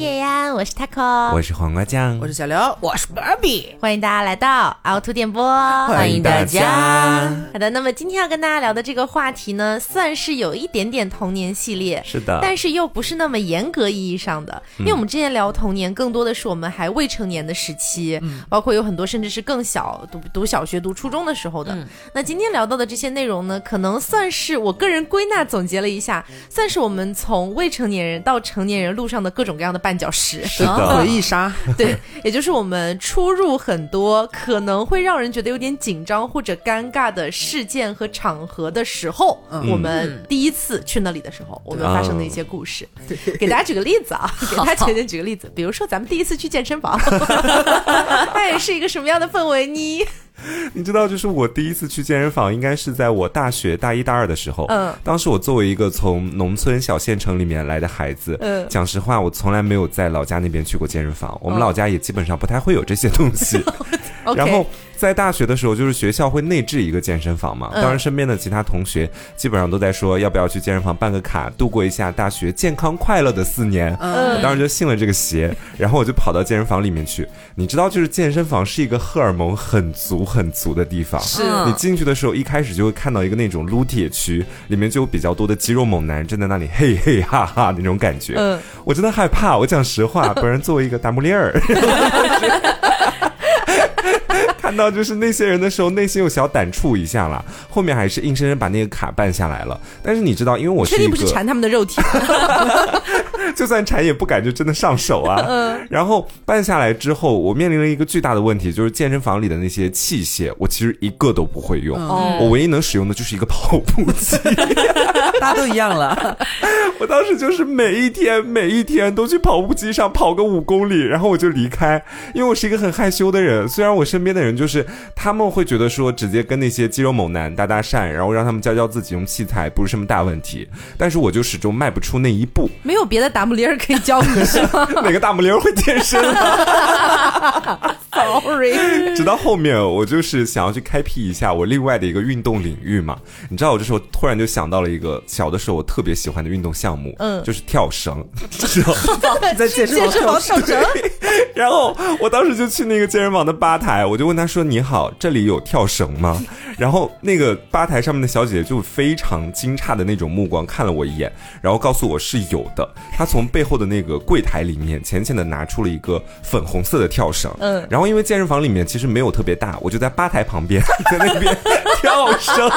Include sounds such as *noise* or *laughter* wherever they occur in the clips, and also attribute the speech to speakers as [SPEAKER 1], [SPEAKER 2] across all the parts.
[SPEAKER 1] 叶呀，我是 taco，
[SPEAKER 2] 我是黄瓜酱，
[SPEAKER 3] 我是小刘，
[SPEAKER 4] 我是 Barbie，
[SPEAKER 1] 欢迎大家来到凹凸电波，
[SPEAKER 3] 欢迎大家。
[SPEAKER 1] 好的，那么今天要跟大家聊的这个话题呢，算是有一点点童年系列，
[SPEAKER 2] 是的，
[SPEAKER 1] 但是又不是那么严格意义上的，因为我们之前聊童年，更多的是我们还未成年的时期，包括有很多甚至是更小，读读小学、读初中的时候的。那今天聊到的这些内容呢，可能算是我个人归纳总结了一下，算是我们从未成年人到成年人路上的各种各样的绊脚石，
[SPEAKER 2] 是的，
[SPEAKER 3] 回忆杀，*laughs*
[SPEAKER 1] 对，也就是我们出入很多可能会让人觉得有点紧张或者尴尬的事件和场合的时候，我们第一次去那里的时候，我们发生的一些故事。*laughs* 给大家举个例子啊，*laughs* 给大家简单举个例子，比如说咱们第一次去健身房，哎，是一个什么样的氛围呢？*laughs*
[SPEAKER 2] 你知道，就是我第一次去健身房，应该是在我大学大一、大二的时候。嗯，当时我作为一个从农村小县城里面来的孩子，嗯，讲实话，我从来没有在老家那边去过健身房。我们老家也基本上不太会有这些东西。*laughs* *laughs* 然后。在大学的时候，就是学校会内置一个健身房嘛。当然，身边的其他同学基本上都在说要不要去健身房办个卡，度过一下大学健康快乐的四年。我当时就信了这个邪，然后我就跑到健身房里面去。你知道，就是健身房是一个荷尔蒙很足很足的地方。
[SPEAKER 1] 是
[SPEAKER 2] 你进去的时候，一开始就会看到一个那种撸铁区，里面就有比较多的肌肉猛男站在那里嘿嘿哈哈那种感觉。嗯，我真的害怕。我讲实话，不然作为一个达木链儿。看到就是那些人的时候，内心有小胆触一下了。后面还是硬生生把那个卡办下来了。但是你知道，因为我
[SPEAKER 1] 确定不是馋他们的肉体，*laughs* *laughs*
[SPEAKER 2] 就算馋也不敢就真的上手啊。嗯。然后办下来之后，我面临了一个巨大的问题，就是健身房里的那些器械，我其实一个都不会用。嗯。我唯一能使用的就是一个跑步机。*laughs*
[SPEAKER 3] 大家都一样了。
[SPEAKER 2] 我当时就是每一天每一天都去跑步机上跑个五公里，然后我就离开，因为我是一个很害羞的人。虽然我身边的人就是他们会觉得说直接跟那些肌肉猛男搭搭讪，然后让他们教教自己用器材不是什么大问题，但是我就始终迈不出那一步。
[SPEAKER 1] 没有别的大木铃可以教你是吗？*laughs*
[SPEAKER 2] 哪个大木铃会健身？*laughs*
[SPEAKER 1] Sorry。
[SPEAKER 2] 直到后面我就是想要去开辟一下我另外的一个运动领域嘛。你知道我这时候突然就想到了一个小的时候我特别喜欢的运动项目，嗯，就是跳绳。知 *laughs* 道
[SPEAKER 3] 在健身房跳绳。
[SPEAKER 2] 然后我当时就去那个健身房的吧台。我就问他说：“你好，这里有跳绳吗？” *laughs* 然后那个吧台上面的小姐姐就非常惊诧的那种目光看了我一眼，然后告诉我是有的。她从背后的那个柜台里面浅浅的拿出了一个粉红色的跳绳。嗯。然后因为健身房里面其实没有特别大，我就在吧台旁边 *laughs* 在那边跳绳，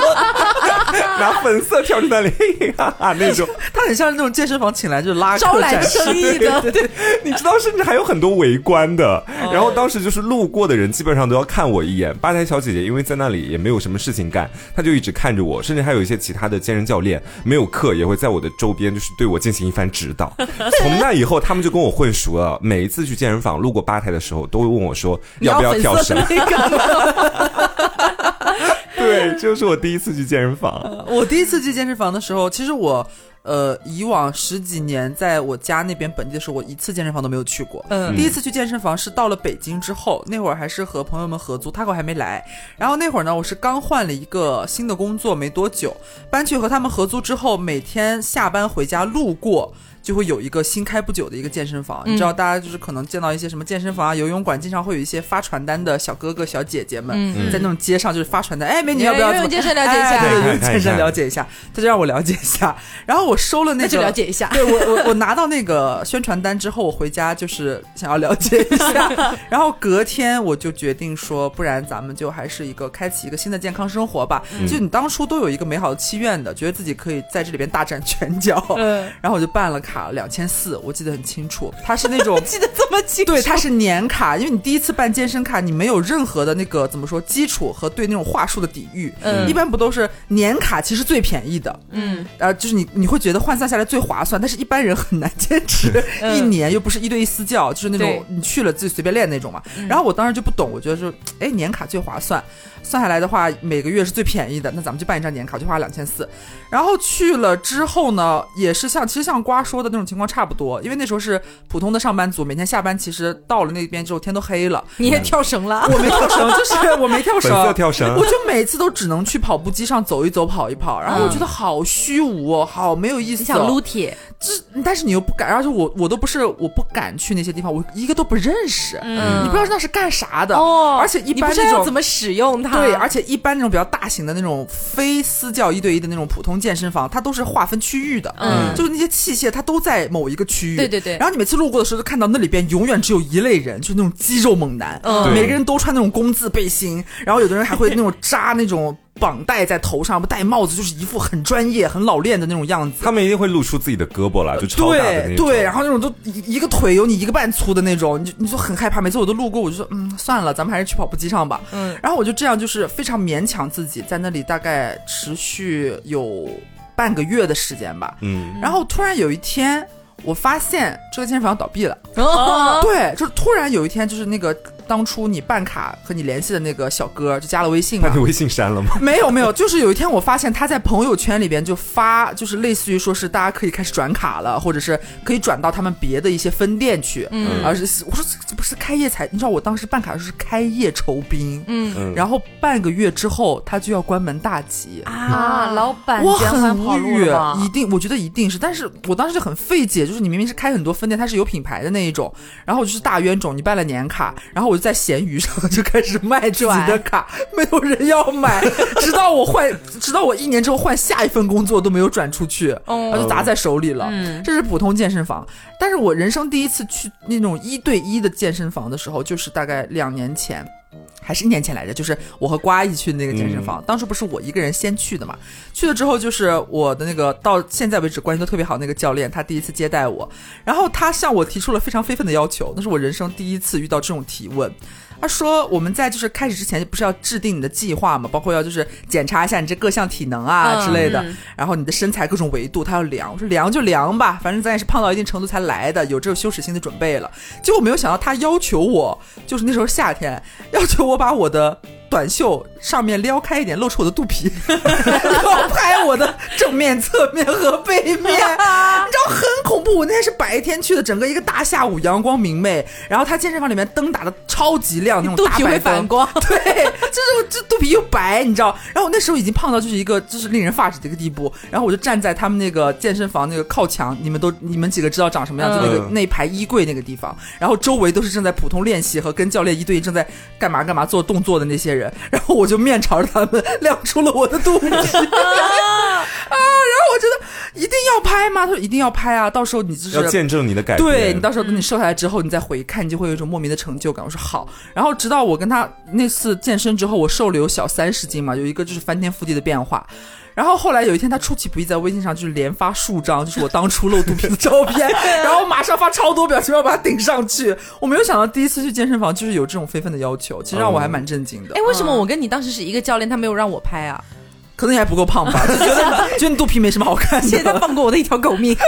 [SPEAKER 2] *laughs* 拿粉色跳在那里哈哈那种。
[SPEAKER 3] 他很像那种健身房请来就
[SPEAKER 1] 是拉生意的。
[SPEAKER 2] 对，你知道，甚至还有很多围观的。然后当时就是路过的人基本上。都要看我一眼。吧台小姐姐因为在那里也没有什么事情干，她就一直看着我，甚至还有一些其他的健身教练没有课也会在我的周边，就是对我进行一番指导。*laughs* 从那以后，他们就跟我混熟了。每一次去健身房路过吧台的时候，都会问我说要不要跳绳。*laughs* 对，就是我第一次去健身房。
[SPEAKER 3] 我第一次去健身房的时候，其实我。呃，以往十几年在我家那边本地的时候，我一次健身房都没有去过。嗯，第一次去健身房是到了北京之后，那会儿还是和朋友们合租，他可还没来。然后那会儿呢，我是刚换了一个新的工作没多久，搬去和他们合租之后，每天下班回家路过。就会有一个新开不久的一个健身房，你知道，大家就是可能见到一些什么健身房啊、游泳馆，经常会有一些发传单的小哥哥、小姐姐们，在那种街上就是发传单，哎，美女要不要？
[SPEAKER 1] 健身了解一下，
[SPEAKER 3] 健身了解一下，他就让我了解一下。然后我收了那个，
[SPEAKER 1] 就了解一下。
[SPEAKER 3] 对我，我我拿到那个宣传单之后，我回家就是想要了解一下。*laughs* 然后隔天我就决定说，不然咱们就还是一个开启一个新的健康生活吧。就你当初都有一个美好的期愿的，觉得自己可以在这里边大展拳脚。嗯，然后我就办了。卡两千四，我记得很清楚。它是那种 *laughs*
[SPEAKER 1] 记得这么清楚，
[SPEAKER 3] 对，它是年卡，因为你第一次办健身卡，你没有任何的那个怎么说基础和对那种话术的抵御。嗯，一般不都是年卡其实最便宜的。嗯，呃，就是你你会觉得换算下来最划算，但是一般人很难坚持一年，又不是一对一私教，就是那种你去了自己随便练那种嘛。然后我当时就不懂，我觉得说，哎，年卡最划算。算下来的话，每个月是最便宜的，那咱们就办一张年卡，就花两千四。然后去了之后呢，也是像其实像瓜说说的那种情况差不多，因为那时候是普通的上班族，每天下班其实到了那边之后天都黑了。
[SPEAKER 1] 你也跳绳了？
[SPEAKER 3] 我没跳绳，就是我没跳绳，
[SPEAKER 2] 跳绳。
[SPEAKER 3] 我就每次都只能去跑步机上走一走、跑一跑，然后我觉得好虚无哦，好没有意思。
[SPEAKER 1] 想撸铁，
[SPEAKER 3] 这但是你又不敢，而且我我都不是我不敢去那些地方，我一个都不认识，你不知道那是干啥的哦。而且一般那种
[SPEAKER 1] 怎么使用它？
[SPEAKER 3] 对，而且一般那种比较大型的那种非私教一对一的那种普通健身房，它都是划分区域的，嗯，就是那些器械它都在某一个区域，
[SPEAKER 1] 对对对。
[SPEAKER 3] 然后你每次路过的时候，就看到那里边永远只有一类人，就是那种肌肉猛男，嗯，每个人都穿那种工字背心，然后有的人还会那种扎那种。绑带在头上，不戴帽子，就是一副很专业、很老练的那种样子。
[SPEAKER 2] 他们一定会露出自己的胳膊来，就超大的那
[SPEAKER 3] 种。对，然后那种都一个腿有你一个半粗的那种，你就你就很害怕。每次我都路过，我就说，嗯，算了，咱们还是去跑步机上吧。嗯，然后我就这样，就是非常勉强自己在那里，大概持续有半个月的时间吧。嗯，然后突然有一天，我发现这个健身房倒闭了。哦，对，就是突然有一天，就是那个。当初你办卡和你联系的那个小哥就加了微信
[SPEAKER 2] 把你微信删了吗？*laughs*
[SPEAKER 3] 没有没有，就是有一天我发现他在朋友圈里边就发，就是类似于说是大家可以开始转卡了，或者是可以转到他们别的一些分店去。嗯，而是我说这不是开业才，你知道我当时办卡是开业酬宾。嗯，然后半个月之后他就要关门大吉
[SPEAKER 1] 啊！老板，
[SPEAKER 3] 我很无语，一定我觉得一定是，但是我当时就很费解，就是你明明是开很多分店，它是有品牌的那一种，然后我就是大冤种，你办了年卡，然后我就在闲鱼上就开始卖自己的卡，没有人要买，*laughs* 直到我换，直到我一年之后换下一份工作都没有转出去，然后就砸在手里了。这是普通健身房，但是我人生第一次去那种一对一的健身房的时候，就是大概两年前。还是一年前来着，就是我和瓜一起去那个健身房，当时不是我一个人先去的嘛？去了之后，就是我的那个到现在为止关系都特别好那个教练，他第一次接待我，然后他向我提出了非常非分的要求，那是我人生第一次遇到这种提问。他说：“我们在就是开始之前不是要制定你的计划嘛，包括要就是检查一下你这各项体能啊之类的，然后你的身材各种维度，他要量。我说量就量吧，反正咱也是胖到一定程度才来的，有这种羞耻心的准备了。结果没有想到他要求我，就是那时候夏天，要求我把我的。”短袖上面撩开一点，露出我的肚皮，要拍我的正面、侧面和背面，*laughs* 你知道很恐怖。我那天是白天去的，整个一个大下午，阳光明媚，然后他健身房里面灯打的超级亮，那种大白
[SPEAKER 1] 反光，*laughs*
[SPEAKER 3] 对，就是这肚皮又白，你知道。然后我那时候已经胖到就是一个就是令人发指的一个地步，然后我就站在他们那个健身房那个靠墙，你们都你们几个知道长什么样，就那个那排衣柜那个地方，然后周围都是正在普通练习和跟教练一对一正在干嘛干嘛做动作的那些人。*laughs* 然后我就面朝着他们亮出了我的肚皮 *laughs* 啊！然后我觉得一定要拍吗？他说一定要拍啊！到时候你就是
[SPEAKER 2] 要见证你的改变。
[SPEAKER 3] 对你到时候等你瘦下来之后，你再回看，你就会有一种莫名的成就感。我说好。然后直到我跟他那次健身之后，我瘦了有小三十斤嘛，有一个就是翻天覆地的变化。然后后来有一天，他出其不意在微信上就是连发数张，就是我当初露肚皮的照片，*laughs* 然后马上发超多表情包把它顶上去。我没有想到第一次去健身房就是有这种非分的要求，其实让我还蛮震惊的。
[SPEAKER 1] 哎，为什么我跟你当时是一个教练，他没有让我拍啊？
[SPEAKER 3] 可能你还不够胖吧？*laughs* 就觉得觉得你肚皮没什么好看，
[SPEAKER 1] 现在放过我的一条狗命。*laughs*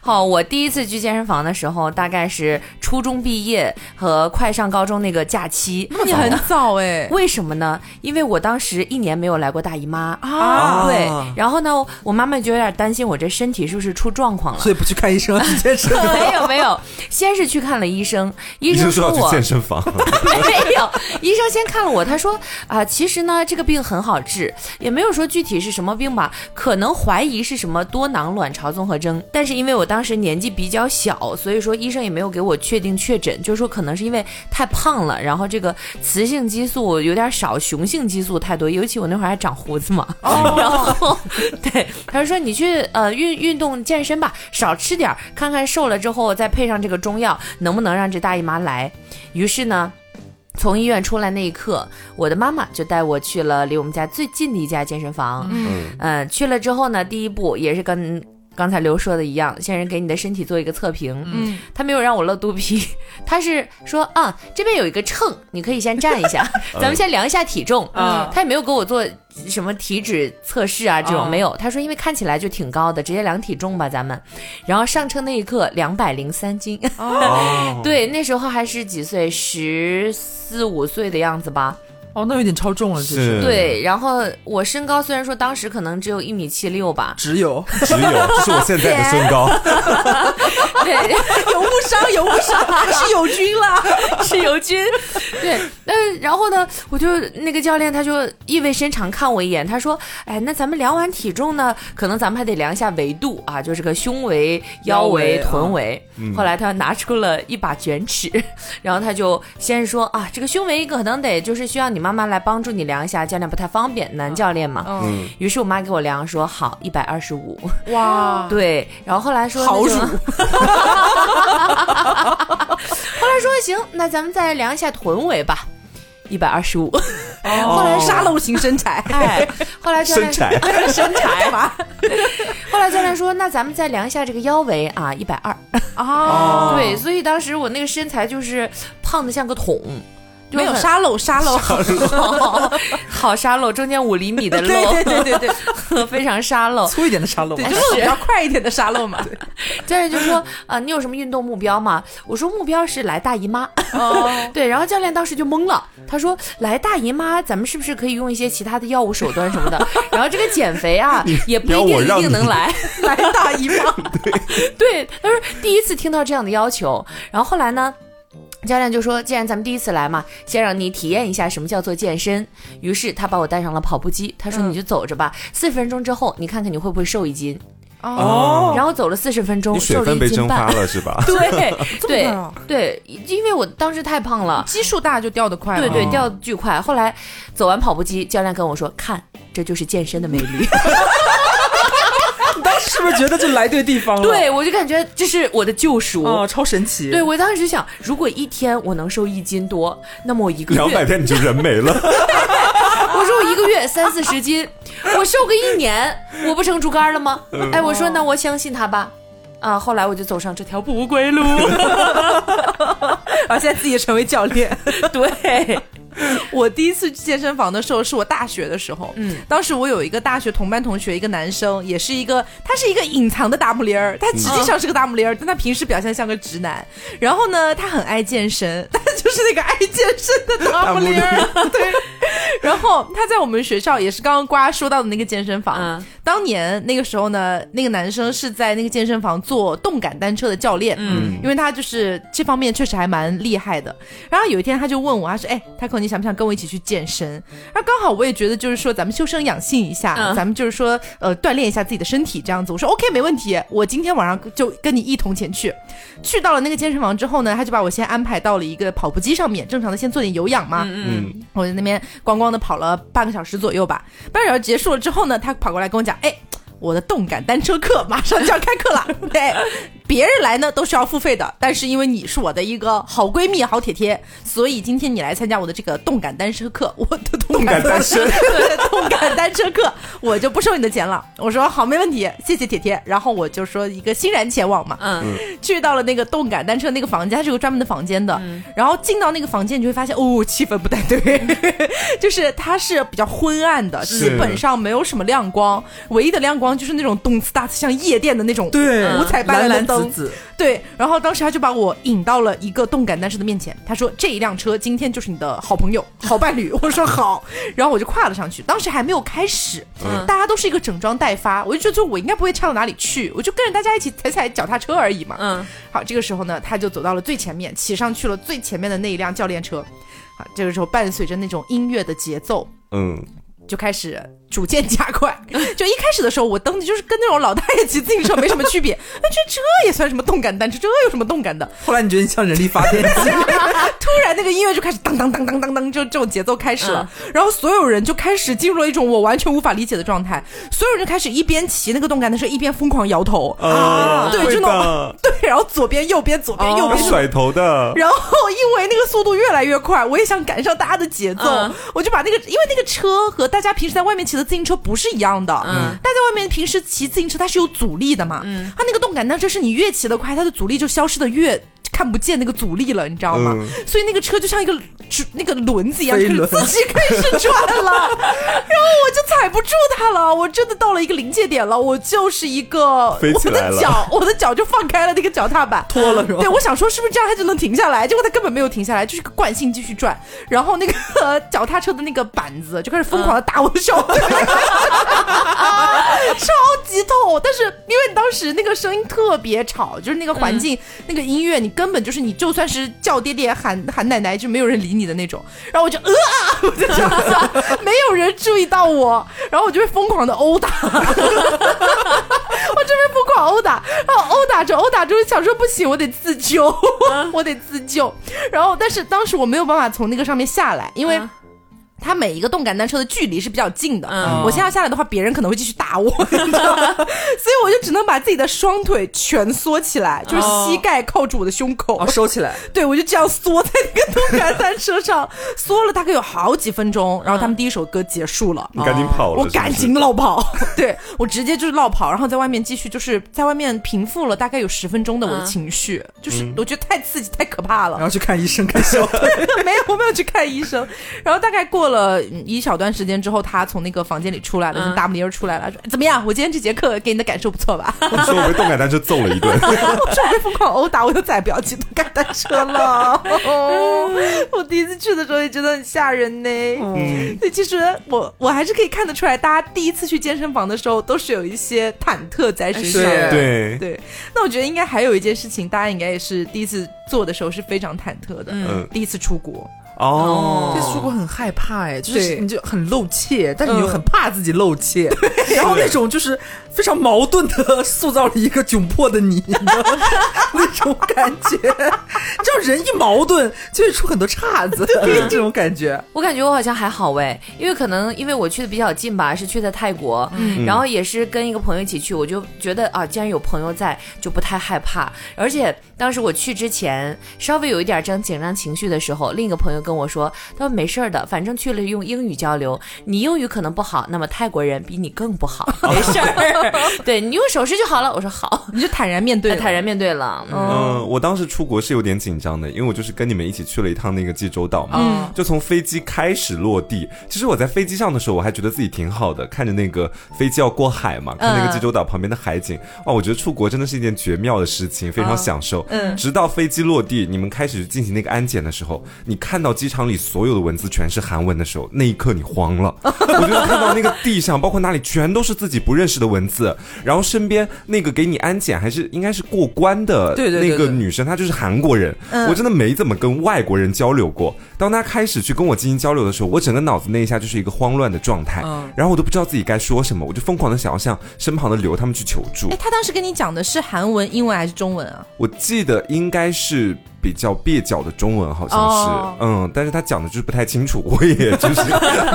[SPEAKER 4] 好，我第一次去健身房的时候，大概是初中毕业和快上高中那个假期。
[SPEAKER 1] 那你很早哎？*laughs*
[SPEAKER 4] 为什么呢？因为我当时一年没有来过大姨妈啊。对，然后呢，我妈妈就有点担心我这身体是不是出状况了，
[SPEAKER 3] 所以不去看医生，直接吃。
[SPEAKER 4] 没有没有，先是去看了医生，医生说
[SPEAKER 2] 我健身房。
[SPEAKER 4] 没有，医生先看了我，他说啊，其实呢，这个病很好治，也没有说具体是什么病吧，可能怀疑是什么多囊卵巢综合征，但是因为我当时年纪比较小，所以说医生也没有给我确定确诊，就是说可能是因为太胖了，然后这个雌性激素有点少，雄性激素太多，尤其我那会儿还长胡子嘛，*laughs* 然后 *laughs* 对，他就说你去呃运运动健身吧，少吃点，看看瘦了之后再配上这个中药，能不能让这大姨妈来？于是呢。从医院出来那一刻，我的妈妈就带我去了离我们家最近的一家健身房。嗯嗯，去了之后呢，第一步也是跟。刚才刘说的一样，先人给你的身体做一个测评，嗯，他没有让我露肚皮，*laughs* 他是说啊，这边有一个秤，你可以先站一下，*laughs* 咱们先量一下体重，嗯，他也没有给我做什么体脂测试啊，这种没有，他说因为看起来就挺高的，直接量体重吧，咱们，然后上称那一刻两百零三斤，*laughs* 对，那时候还是几岁，十四五岁的样子吧。
[SPEAKER 3] 哦，那有点超重了，其实。
[SPEAKER 4] 对，然后我身高虽然说当时可能只有一米七六吧，
[SPEAKER 3] 只有
[SPEAKER 2] 只有，这是我现在的身高。*laughs*
[SPEAKER 4] 对，
[SPEAKER 1] 有误伤，有误伤，是友军啦，*laughs*
[SPEAKER 4] 是友军。对，那然后呢，我就那个教练他就意味深长看我一眼，他说：“哎，那咱们量完体重呢，可能咱们还得量一下维度啊，就是个胸围、腰围、臀围。”后来他拿出了一把卷尺，*laughs* 然后他就先说：“啊，这个胸围可能得就是需要你妈妈来帮助你量一下，教练不太方便，男教练嘛。”嗯。于是我妈给我量，说：“好，一百二十五。”哇。*laughs* 对，然后后来说
[SPEAKER 3] 好乳。*laughs*
[SPEAKER 4] 后来说行，那咱们再量一下臀围吧，一百二十五。
[SPEAKER 1] 后来沙漏型身材，*laughs*
[SPEAKER 4] 哎，后来教练
[SPEAKER 2] 身材
[SPEAKER 4] 身材吧。后来教练说，那咱们再量一下这个腰围啊，一百二。哦，对，所以当时我那个身材就是胖的像个桶。
[SPEAKER 1] 没有沙漏，沙漏，
[SPEAKER 4] 好 *laughs* 好沙漏，中间五厘米的漏，
[SPEAKER 1] 对对对对
[SPEAKER 4] 对，*laughs* 非常沙漏，
[SPEAKER 3] 粗一点的沙漏，
[SPEAKER 1] 对，就是比较快一点的沙漏嘛。*laughs*
[SPEAKER 4] 教练就说啊，你有什么运动目标吗？我说目标是来大姨妈。哦，对，然后教练当时就懵了，他说来大姨妈，咱们是不是可以用一些其他的药物手段什么的？然后这个减肥啊，也不一定一定能来
[SPEAKER 1] 来大姨妈。
[SPEAKER 4] 对，他说第一次听到这样的要求，然后后来呢？教练就说：“既然咱们第一次来嘛，先让你体验一下什么叫做健身。”于是他把我带上了跑步机，他说：“你就走着吧，四十分钟之后，你看看你会不会瘦一斤。”哦，然后走了四十分钟，瘦了一斤半
[SPEAKER 2] 了是吧？*laughs*
[SPEAKER 4] 对对对，因为我当时太胖了，
[SPEAKER 1] 基数大就掉得快，
[SPEAKER 4] 对对，掉的巨快。后来走完跑步机，教练跟我说：“看，这就是健身的魅力。*laughs* ”
[SPEAKER 3] 是不是觉得就来对地方了？
[SPEAKER 4] 对，我就感觉这是我的救赎
[SPEAKER 3] 哦，超神奇。
[SPEAKER 4] 对我当时就想，如果一天我能瘦一斤多，那么我一个月
[SPEAKER 2] 两百天你就人没了。*laughs*
[SPEAKER 4] 我说我一个月三四十斤，我瘦个一年，我不成竹竿了吗？哎，我说那我相信他吧。啊，后来我就走上这条不归路，*laughs*
[SPEAKER 1] 而现在自己成为教练。*laughs*
[SPEAKER 4] 对。*laughs*
[SPEAKER 1] 我第一次去健身房的时候是我大学的时候，嗯，当时我有一个大学同班同学，一个男生，也是一个，他是一个隐藏的大木林儿，他实际上是个大木林儿，但他平时表现像个直男。然后呢，他很爱健身，*laughs* 他就是那个爱健身的大木林儿，对。然后他在我们学校也是刚刚瓜说到的那个健身房，当年那个时候呢，那个男生是在那个健身房做动感单车的教练，嗯，因为他就是这方面确实还蛮厉害的。然后有一天他就问我，他说：“哎，他可你想不想跟我一起去健身？”然后刚好我也觉得就是说咱们修身养性一下，咱们就是说呃锻炼一下自己的身体这样子。我说 OK 没问题，我今天晚上就跟你一同前去。去到了那个健身房之后呢，他就把我先安排到了一个跑步机上面，正常的先做点有氧嘛，嗯，我在那边咣咣的跑了半个小时左右吧。半个小时结束了之后呢，他跑过来跟我讲，哎。我的动感单车课马上就要开课了，*laughs* 对，别人来呢都是要付费的，但是因为你是我的一个好闺蜜、好铁铁，所以今天你来参加我的这个动感单车课，我的
[SPEAKER 2] 动感单车，*laughs*
[SPEAKER 1] 动感单车课，我就不收你的钱了。我说好，没问题，谢谢铁铁。然后我就说一个欣然前往嘛，嗯，去到了那个动感单车那个房间，它是有个专门的房间的。然后进到那个房间，你就会发现，哦，气氛不太对，*laughs* 就是它是比较昏暗的，基本上没有什么亮光，唯一的亮光。就是那种动次大次像夜店的那种
[SPEAKER 3] 对
[SPEAKER 1] 五彩斑斓的灯，
[SPEAKER 3] 紫紫
[SPEAKER 1] 对。然后当时他就把我引到了一个动感单车的面前，他说：“这一辆车今天就是你的好朋友、好伴侣。*laughs* ”我说：“好。”然后我就跨了上去。当时还没有开始，大家都是一个整装待发，我就觉得我应该不会差到哪里去，我就跟着大家一起踩踩脚踏车而已嘛。嗯。好，这个时候呢，他就走到了最前面，骑上去了最前面的那一辆教练车。好，这个时候伴随着那种音乐的节奏，嗯，就开始。逐渐加快，*laughs* 就一开始的时候，我蹬的就是跟那种老大爷骑自行车没什么区别。*laughs* 那这这也算什么动感单车？这有什么动感的？
[SPEAKER 3] 后来你觉得你像人力发电机，*laughs*
[SPEAKER 1] 突然那个音乐就开始当当当当当当，就这种节奏开始了。然后所有人就开始进入了一种我完全无法理解的状态。所有人就开始一边骑那个动感单车，一边疯狂摇头
[SPEAKER 2] 啊！
[SPEAKER 1] 对，就那种对，然后左边右边左边右边
[SPEAKER 2] 甩头的。
[SPEAKER 1] 然后因为那个速度越来越快，我也想赶上大家的节奏，我就把那个因为那个车和大家平时在外面骑。自行车不是一样的，嗯，大家外面平时骑自行车它是有阻力的嘛，嗯，它那个动感单车是你越骑得快，它的阻力就消失的越。看不见那个阻力了，你知道吗？所以那个车就像一个那个轮子一样，自己开始转了，*laughs* 然后我就踩不住它了，我真的到了一个临界点了，我就是一个我的脚，我的脚就放开了那个脚踏板，
[SPEAKER 3] 脱了是吧？
[SPEAKER 1] 对，我想说是不是这样它就能停下来？结果它根本没有停下来，就是个惯性继续转，然后那个脚踏车的那个板子就开始疯狂的打我的小腿，*laughs* 超级痛。但是因为当时那个声音特别吵，就是那个环境那个音乐，你根本就是你就算是叫爹爹喊喊奶奶，就没有人理你的那种。然后我就呃啊，*laughs* 我就这样子，没有人注意到我，然后我就会疯狂的殴打，*laughs* 我这边疯狂殴打，然后殴打着殴打着，想说不行，我得自救，*laughs* 我得自救。然后但是当时我没有办法从那个上面下来，因为。它每一个动感单车的距离是比较近的，我现在下来的话，别人可能会继续打我，*laughs* 所以我就只能把自己的双腿蜷缩起来，就是膝盖靠住我的胸口，
[SPEAKER 3] 收起来。*laughs*
[SPEAKER 1] 对，我就这样缩在那个动感单车上，缩了大概有好几分钟，然后他们第一首歌结束了，
[SPEAKER 2] 你赶紧跑
[SPEAKER 1] 了，我赶紧落跑，*laughs* 对我直接就是落跑，然后在外面继续就是在外面平复了大概有十分钟的我的情绪，就是我觉得太刺激太可怕了，
[SPEAKER 3] 然后去看医生看小腿，
[SPEAKER 1] 没有我没有去看医生，然后大概过。了一小段时间之后，他从那个房间里出来了，就大不儿出来了，说：“怎么样？我今天这节课给你的感受不错吧？”
[SPEAKER 2] 我 *laughs* 说：“我被动感单车揍了一顿。*laughs* ”
[SPEAKER 1] 我说：“我被疯狂殴打，我又再也不要骑动感单车了。” *laughs* 我第一次去的时候也觉得很吓人呢。嗯，其实我我还是可以看得出来，大家第一次去健身房的时候都是有一些忐忑在身上。
[SPEAKER 2] 对
[SPEAKER 1] 对。那我觉得应该还有一件事情，大家应该也是第一次做的时候是非常忐忑的。嗯，第一次出国。
[SPEAKER 2] 哦，
[SPEAKER 3] 这出国很害怕哎，就是你就很露怯，但是你又很怕自己露怯，然后那种就是非常矛盾的塑造了一个窘迫的你，*laughs* 那种感觉，你知道人一矛盾就会出很多岔子，*laughs* 这种感觉。
[SPEAKER 4] 我感觉我好像还好哎，因为可能因为我去的比较近吧，是去的泰国，然后也是跟一个朋友一起去，我就觉得啊，既然有朋友在，就不太害怕。而且当时我去之前稍微有一点这样紧张情绪的时候，另一个朋友。跟我说，他说没事儿的，反正去了用英语交流，你英语可能不好，那么泰国人比你更不好，*laughs* 没事儿，*laughs* 对你用手势就好了。我说好，
[SPEAKER 1] 你就坦然面对，*laughs*
[SPEAKER 4] 坦然面对了。
[SPEAKER 2] 嗯，我当时出国是有点紧张的，因为我就是跟你们一起去了一趟那个济州岛嘛，就从飞机开始落地。其实我在飞机上的时候，我还觉得自己挺好的，看着那个飞机要过海嘛，看那个济州岛旁边的海景，哇，我觉得出国真的是一件绝妙的事情，非常享受。嗯，直到飞机落地，你们开始进行那个安检的时候，你看到。机场里所有的文字全是韩文的时候，那一刻你慌了。*laughs* 我觉得看到那个地上，包括哪里全都是自己不认识的文字，然后身边那个给你安检还是应该是过关的那个女生，她就是韩国人。我真的没怎么跟外国人交流过。当她开始去跟我进行交流的时候，我整个脑子那一下就是一个慌乱的状态，然后我都不知道自己该说什么，我就疯狂的想要向身旁的刘他们去求助。
[SPEAKER 1] 哎，他当时跟你讲的是韩文、英文还是中文啊？
[SPEAKER 2] 我记得应该是。比较蹩脚的中文好像是，嗯，但是他讲的就是不太清楚，我也就是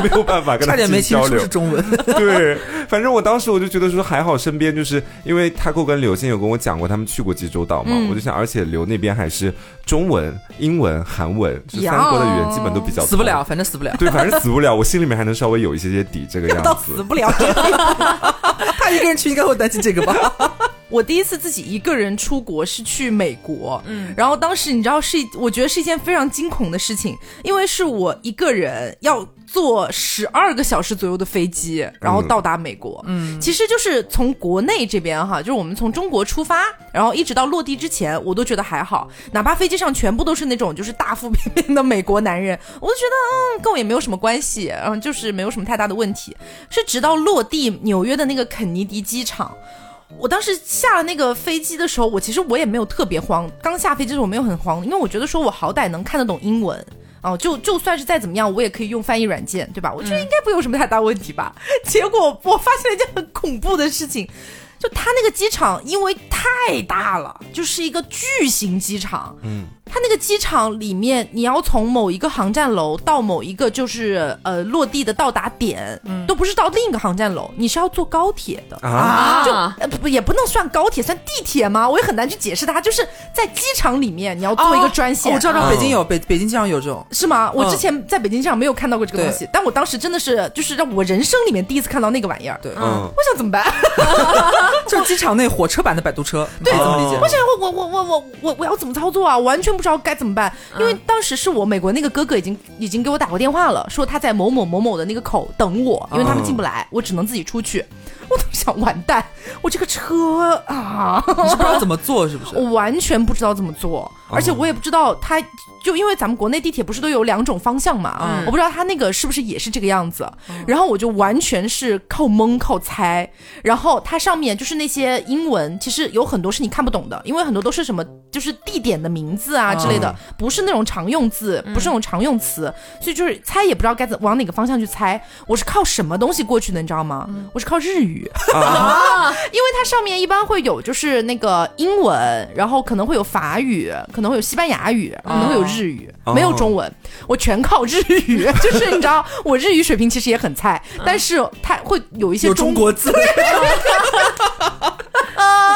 [SPEAKER 2] 没有办法跟他交流。
[SPEAKER 3] 是中文，*laughs*
[SPEAKER 2] 对，反正我当时我就觉得说还好，身边就是因为他跟刘先有跟我讲过他们去过济州岛嘛，我就想，而且刘那边还是中文、英文、韩文就三国的语言基本都比较
[SPEAKER 3] 死不了，反正死不了，
[SPEAKER 2] 对，反正死不了，我心里面还能稍微有一些些底，这个样子。*laughs*
[SPEAKER 1] 死不了，*laughs*
[SPEAKER 3] 他一个人去应该会担心这个吧。
[SPEAKER 1] 我第一次自己一个人出国是去美国，嗯，然后当时你知道是，我觉得是一件非常惊恐的事情，因为是我一个人要坐十二个小时左右的飞机，然后到达美国，嗯，其实就是从国内这边哈，就是我们从中国出发，然后一直到落地之前，我都觉得还好，哪怕飞机上全部都是那种就是大腹便便的美国男人，我都觉得嗯跟我也没有什么关系，然后就是没有什么太大的问题，是直到落地纽约的那个肯尼迪机场。我当时下了那个飞机的时候，我其实我也没有特别慌。刚下飞机的时候我没有很慌，因为我觉得说我好歹能看得懂英文，哦，就就算是再怎么样，我也可以用翻译软件，对吧？我觉得应该不有什么太大问题吧。*laughs* 结果我发现了一件很恐怖的事情，就他那个机场因为太大了，就是一个巨型机场，嗯。它那个机场里面，你要从某一个航站楼到某一个就是呃落地的到达点，都不是到另一个航站楼，你是要坐高铁的啊，就呃不也不能算高铁，算地铁吗？我也很难去解释它，就是在机场里面你要坐一个专线。
[SPEAKER 3] 我知道，北京有北北京机场有这种
[SPEAKER 1] 是吗？我之前在北京机场没有看到过这个东西，但我当时真的是就是让我人生里面第一次看到那个玩意儿。
[SPEAKER 3] 对，
[SPEAKER 1] 嗯，我想怎么办？*laughs*
[SPEAKER 3] 就机场内火车版的摆渡车，
[SPEAKER 1] 对，
[SPEAKER 3] 怎么理解？
[SPEAKER 1] 我想我我我我我我我要怎么操作啊？完全不知道该怎么办，因为当时是我美国那个哥哥已经已经给我打过电话了，说他在某某某某的那个口等我，因为他们进不来，我只能自己出去。我都想完蛋，我这个车啊，
[SPEAKER 3] 你是不知道怎么坐是不是？*laughs*
[SPEAKER 1] 我完全不知道怎么坐，而且我也不知道它。就因为咱们国内地铁不是都有两种方向嘛，我不知道它那个是不是也是这个样子，然后我就完全是靠蒙靠猜，然后它上面就是那些英文，其实有很多是你看不懂的，因为很多都是什么就是地点的名字啊之类的，不是那种常用字，不是那种常用词，所以就是猜也不知道该怎往哪个方向去猜。我是靠什么东西过去的，你知道吗？我是靠日语，因为它上面一般会有就是那个英文，然后可能会有法语，可能会有西班牙语，可能会有日。日语没有中文，我全靠日语。*laughs* 就是你知道，我日语水平其实也很菜，但是它会有一些
[SPEAKER 3] 中国字。*laughs*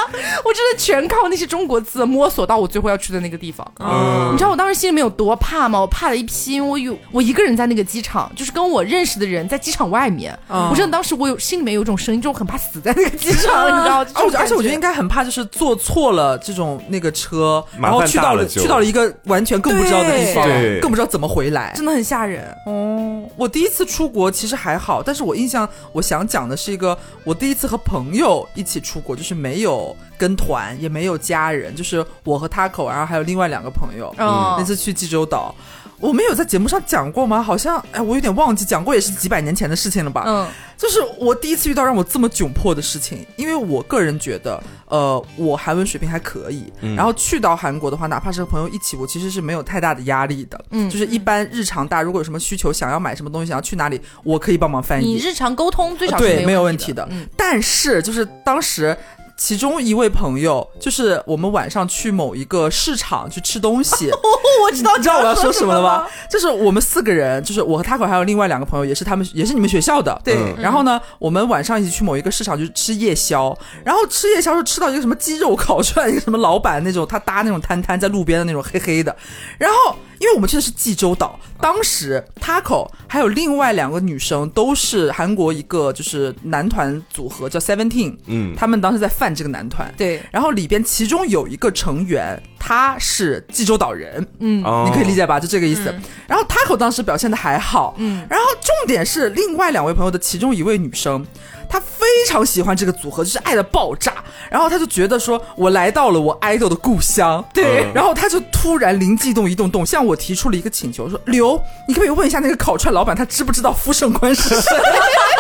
[SPEAKER 1] 啊！*laughs* 我真的全靠那些中国字摸索到我最后要去的那个地方。嗯，你知道我当时心里面有多怕吗？我怕了一批，因为我有我一个人在那个机场，就是跟我认识的人在机场外面。我真的当时我有心里面有一种声音，就很怕死在那个机场，*laughs* 你知道？
[SPEAKER 3] 而且我觉得应该很怕，就是坐错了这种那个车，然后去到了去到了一个完全更不知道的地方，更不知道怎么回来，
[SPEAKER 1] 真的很吓人。
[SPEAKER 3] 哦，我第一次出国其实还好，但是我印象我想讲的是一个我第一次和朋友一起出国，就是没有。跟团也没有家人，就是我和 Taco，然后还有另外两个朋友。嗯那次去济州岛，我们有在节目上讲过吗？好像哎，我有点忘记讲过，也是几百年前的事情了吧？嗯，就是我第一次遇到让我这么窘迫的事情，因为我个人觉得，呃，我韩文水平还可以，然后去到韩国的话，哪怕是和朋友一起，我其实是没有太大的压力的。嗯，就是一般日常大，如果有什么需求，想要买什么东西，想要去哪里，我可以帮忙翻译。
[SPEAKER 1] 你日常沟通最少
[SPEAKER 3] 对没有
[SPEAKER 1] 问
[SPEAKER 3] 题的。嗯但是就是当时。其中一位朋友，就是我们晚上去某一个市场去吃东西。*laughs*
[SPEAKER 1] 我知道，
[SPEAKER 3] 你知道我要说什么了吗？就是我们四个人，就是我和他口还有另外两个朋友，也是他们，也是你们学校的。
[SPEAKER 1] 对。
[SPEAKER 3] 然后呢，我们晚上一起去某一个市场，去吃夜宵。然后吃夜宵是吃到一个什么鸡肉烤串，一个什么老板那种，他搭那种摊摊在路边的那种黑黑的。然后。因为我们去的是济州岛，当时 Taco 还有另外两个女生都是韩国一个就是男团组合叫 Seventeen，嗯，他们当时在犯这个男团，
[SPEAKER 1] 对，
[SPEAKER 3] 然后里边其中有一个成员他是济州岛人，嗯，你可以理解吧？就这个意思。然后 Taco 当时表现的还好，嗯，然后重点是另外两位朋友的其中一位女生。他非常喜欢这个组合，就是爱的爆炸。然后他就觉得说，我来到了我爱豆的故乡。
[SPEAKER 1] 对，
[SPEAKER 3] 然后他就突然灵机一动，一动动向我提出了一个请求，说：“刘，你可不可以问一下那个烤串老板，他知不知道夫胜宽是谁？” *laughs*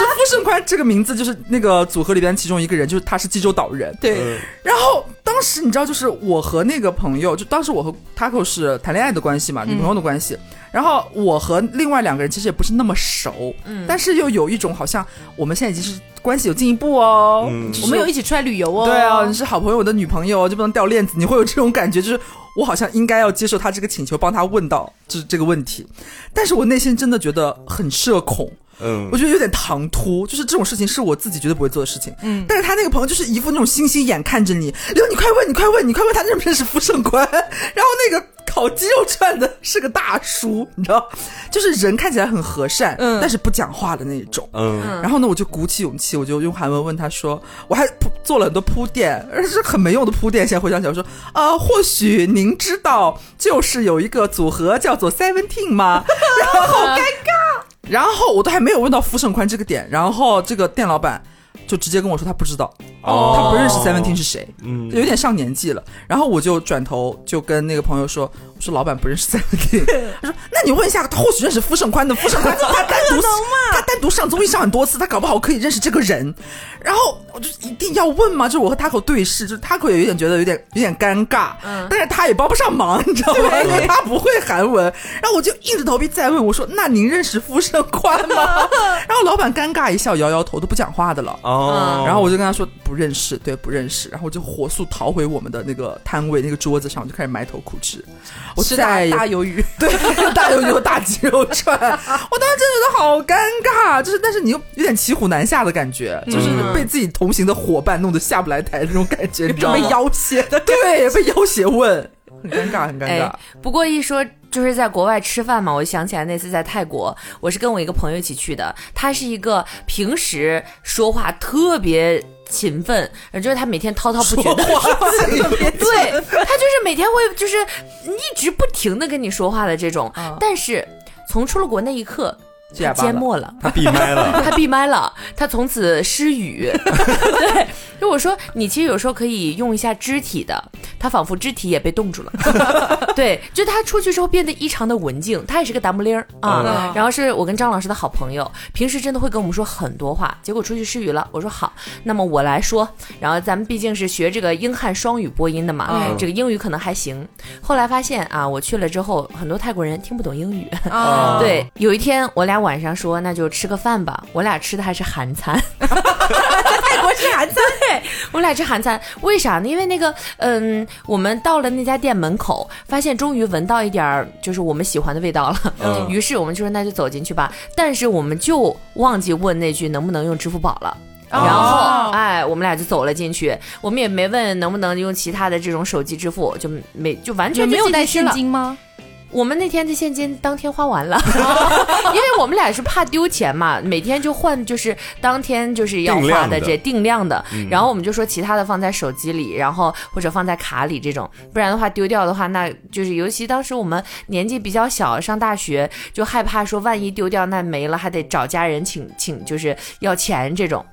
[SPEAKER 3] 就夫胜宽这个名字，就是那个组合里边其中一个人，就是他是济州岛人。
[SPEAKER 1] 对，
[SPEAKER 3] 然后当时你知道，就是我和那个朋友，就当时我和 Taco 是谈恋爱的关系嘛，女朋友的关系。然后我和另外两个人其实也不是那么熟，嗯，但是又有一种好像我们现在已经是关系有进一步哦，
[SPEAKER 1] 我们有一起出来旅游哦，
[SPEAKER 3] 对啊，你是好朋友，我的女朋友就不能掉链子，你会有这种感觉，就是我好像应该要接受他这个请求，帮他问到这这个问题，但是我内心真的觉得很社恐。嗯，我觉得有点唐突，就是这种事情是我自己绝对不会做的事情。嗯，但是他那个朋友就是一副那种星星眼看着你，刘，你快问，你快问，你快问他认不认识傅盛宽？*laughs* 然后那个烤鸡肉串的是个大叔，你知道，就是人看起来很和善，嗯，但是不讲话的那种。嗯，然后呢，我就鼓起勇气，我就用韩文问他说，我还铺做了很多铺垫，而 *laughs* 是很没用的铺垫。现在回想起来，我说，呃，或许您知道，就是有一个组合叫做 Seventeen 吗？*laughs*
[SPEAKER 1] 然后好尴尬。
[SPEAKER 3] 然后我都还没有问到傅盛宽这个点，然后这个店老板就直接跟我说他不知道，他不认识 Seventeen 是谁，嗯，有点上年纪了。然后我就转头就跟那个朋友说。我说老板不认识 *laughs* Seventeen，他说那你问一下，他或许认识傅盛宽的。傅盛宽他单独他单独 *laughs* 上综艺上很多次，他搞不好可以认识这个人。然后我就一定要问吗？就是我和 Taco 对视，就是 Taco 也有点觉得有点有点尴尬，嗯，但是他也帮不上忙，你知道吗？因为他不会韩文。然后我就硬着头皮再问，我说那您认识傅盛宽吗？然后老板尴尬一笑，摇摇头，都不讲话的了。哦，然后我就跟他说不认识，对，不认识，然后我就火速逃回我们的那个摊位那个桌子上，我就开始埋头苦吃。我
[SPEAKER 1] 吃大大鱿鱼，*laughs*
[SPEAKER 3] 对，大鱿鱼、大鸡肉串，*laughs* 我当时真的觉得好尴尬，就是但是你又有点骑虎难下的感觉，就是被自己同行的伙伴弄得下不来台那种感觉，你知道
[SPEAKER 1] 吗？*laughs* 被要挟的，
[SPEAKER 3] 对，被要挟问。很尴尬，很尴尬。
[SPEAKER 4] 不过一说就是在国外吃饭嘛，我就想起来那次在泰国，我是跟我一个朋友一起去的。他是一个平时说话特别勤奋，就是他每天滔滔不绝的，对他就是每天会就是一直不停的跟你说话的这种。但是从出了国那一刻。他缄默了，
[SPEAKER 2] 他闭麦了，
[SPEAKER 4] 他闭麦了，他从此失语。*laughs* 对，就我说，你其实有时候可以用一下肢体的，他仿佛肢体也被冻住了。*laughs* *laughs* 对，就他出去之后变得异常的文静，他也是个达木铃儿啊。然后是我跟张老师的好朋友，平时真的会跟我们说很多话，结果出去失语了。我说好，那么我来说。然后咱们毕竟是学这个英汉双语播音的嘛，这个英语可能还行。后来发现啊，我去了之后，很多泰国人听不懂英语。*laughs* 对，有一天我俩。晚上说那就吃个饭吧，我俩吃的还是韩餐，
[SPEAKER 1] 在泰国吃韩餐，
[SPEAKER 4] 对，我俩吃韩餐，为啥呢？因为那个，嗯，我们到了那家店门口，发现终于闻到一点儿就是我们喜欢的味道了，于是我们就说那就走进去吧。但是我们就忘记问那句能不能用支付宝了，然后哎，我们俩就走了进去，我们也没问能不能用其他的这种手机支付，就没就完全
[SPEAKER 1] 没有带现金吗？
[SPEAKER 4] 我们那天的现金当天花完了，*laughs* 因为我们俩是怕丢钱嘛，每天就换，就是当天就是要花的这定量的，然后我们就说其他的放在手机里，然后或者放在卡里这种，不然的话丢掉的话，那就是尤其当时我们年纪比较小，上大学就害怕说万一丢掉那没了，还得找家人请请就是要钱这种。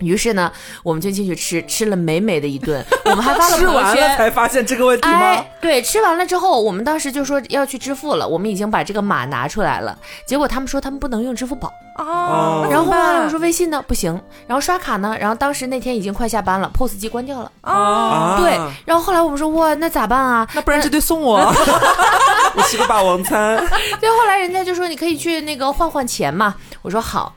[SPEAKER 4] 于是呢，我们就进去吃，吃了美美的一顿。*laughs* 我们还发了朋友圈，
[SPEAKER 3] 才发现这个问题吗？
[SPEAKER 4] 对，吃完了之后，我们当时就说要去支付了，我们已经把这个码拿出来了。结果他们说他们不能用支付宝
[SPEAKER 1] 哦，
[SPEAKER 4] 然后我说微信呢不行，然后刷卡呢，然后当时那天已经快下班了，POS 机关掉了哦。对，然后后来我们说哇，那咋办啊？
[SPEAKER 3] 那不然就得送我，*laughs* *laughs*
[SPEAKER 2] 我吃个霸王餐。
[SPEAKER 4] 对，后来人家就说你可以去那个换换钱嘛。我说好。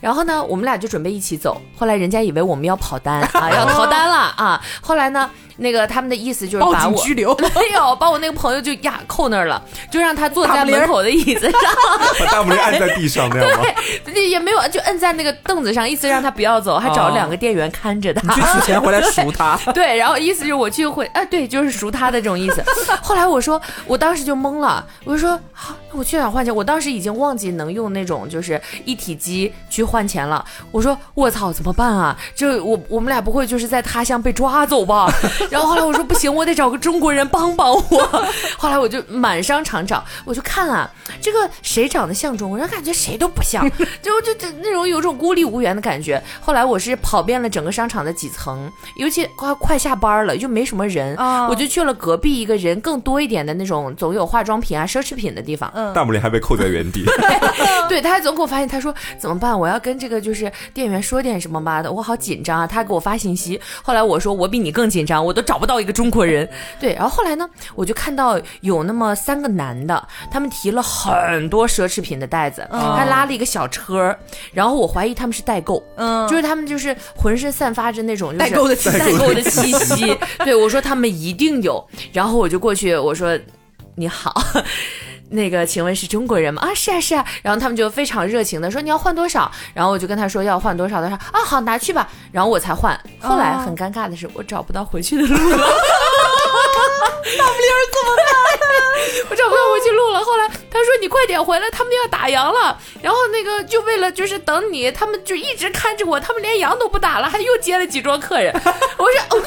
[SPEAKER 4] 然后呢，我们俩就准备一起走。后来人家以为我们要跑单啊，要逃单了啊。后来呢？那个他们的意思就是把我
[SPEAKER 3] 拘留，*laughs*
[SPEAKER 4] 没有把我那个朋友就压扣那儿了，就让他坐在门口的椅子上，*laughs*
[SPEAKER 2] 把大木铃按在地上那样吗？
[SPEAKER 4] 对，也没有，就摁在那个凳子上，意思让他不要走，还找了两个店员看着他。
[SPEAKER 3] 去取钱回来赎他。*laughs*
[SPEAKER 4] 对，然后意思就是我去回，啊，对，就是赎他的这种意思。后来我说，我当时就懵了，我就说，好，我去哪换钱？我当时已经忘记能用那种就是一体机去换钱了。我说，我操，怎么办啊？就我我们俩不会就是在他乡被抓走吧？然后后来我说不行，我得找个中国人帮帮我。后来我就满商场找，我就看啊，这个谁长得像中国人？感觉谁都不像，就就就那种有种孤立无援的感觉。后来我是跑遍了整个商场的几层，尤其快快下班了，就没什么人，我就去了隔壁一个人更多一点的那种，总有化妆品啊、奢侈品的地方。
[SPEAKER 2] 大拇铃还被扣在原地。*laughs*
[SPEAKER 4] 对，他还总给我发现，他说怎么办？我要跟这个就是店员说点什么吧的，我好紧张啊。他给我发信息，后来我说我比你更紧张，我都找不到一个中国人，*laughs* 对，然后后来呢，我就看到有那么三个男的，他们提了很多奢侈品的袋子，还拉了一个小车，然后我怀疑他们是代购，嗯，就是他们就是浑身散发着那种
[SPEAKER 3] 代购的
[SPEAKER 4] 代购的气息，*laughs* 对我说他们一定有，然后我就过去我说你好。*laughs* 那个，请问是中国人吗？啊，是啊，是啊。然后他们就非常热情的说你要换多少？然后我就跟他说要换多少，他说啊好拿去吧。然后我才换。后来很尴尬的是，我找不到回去的路了。*laughs* *laughs*
[SPEAKER 1] 大不灵怎么办？
[SPEAKER 4] 我找不到回去路了。后来他说你快点回来，他们要打烊了。然后那个就为了就是等你，他们就一直看着我，他们连烊都不打了，还又接了几桌客人。*laughs* 我说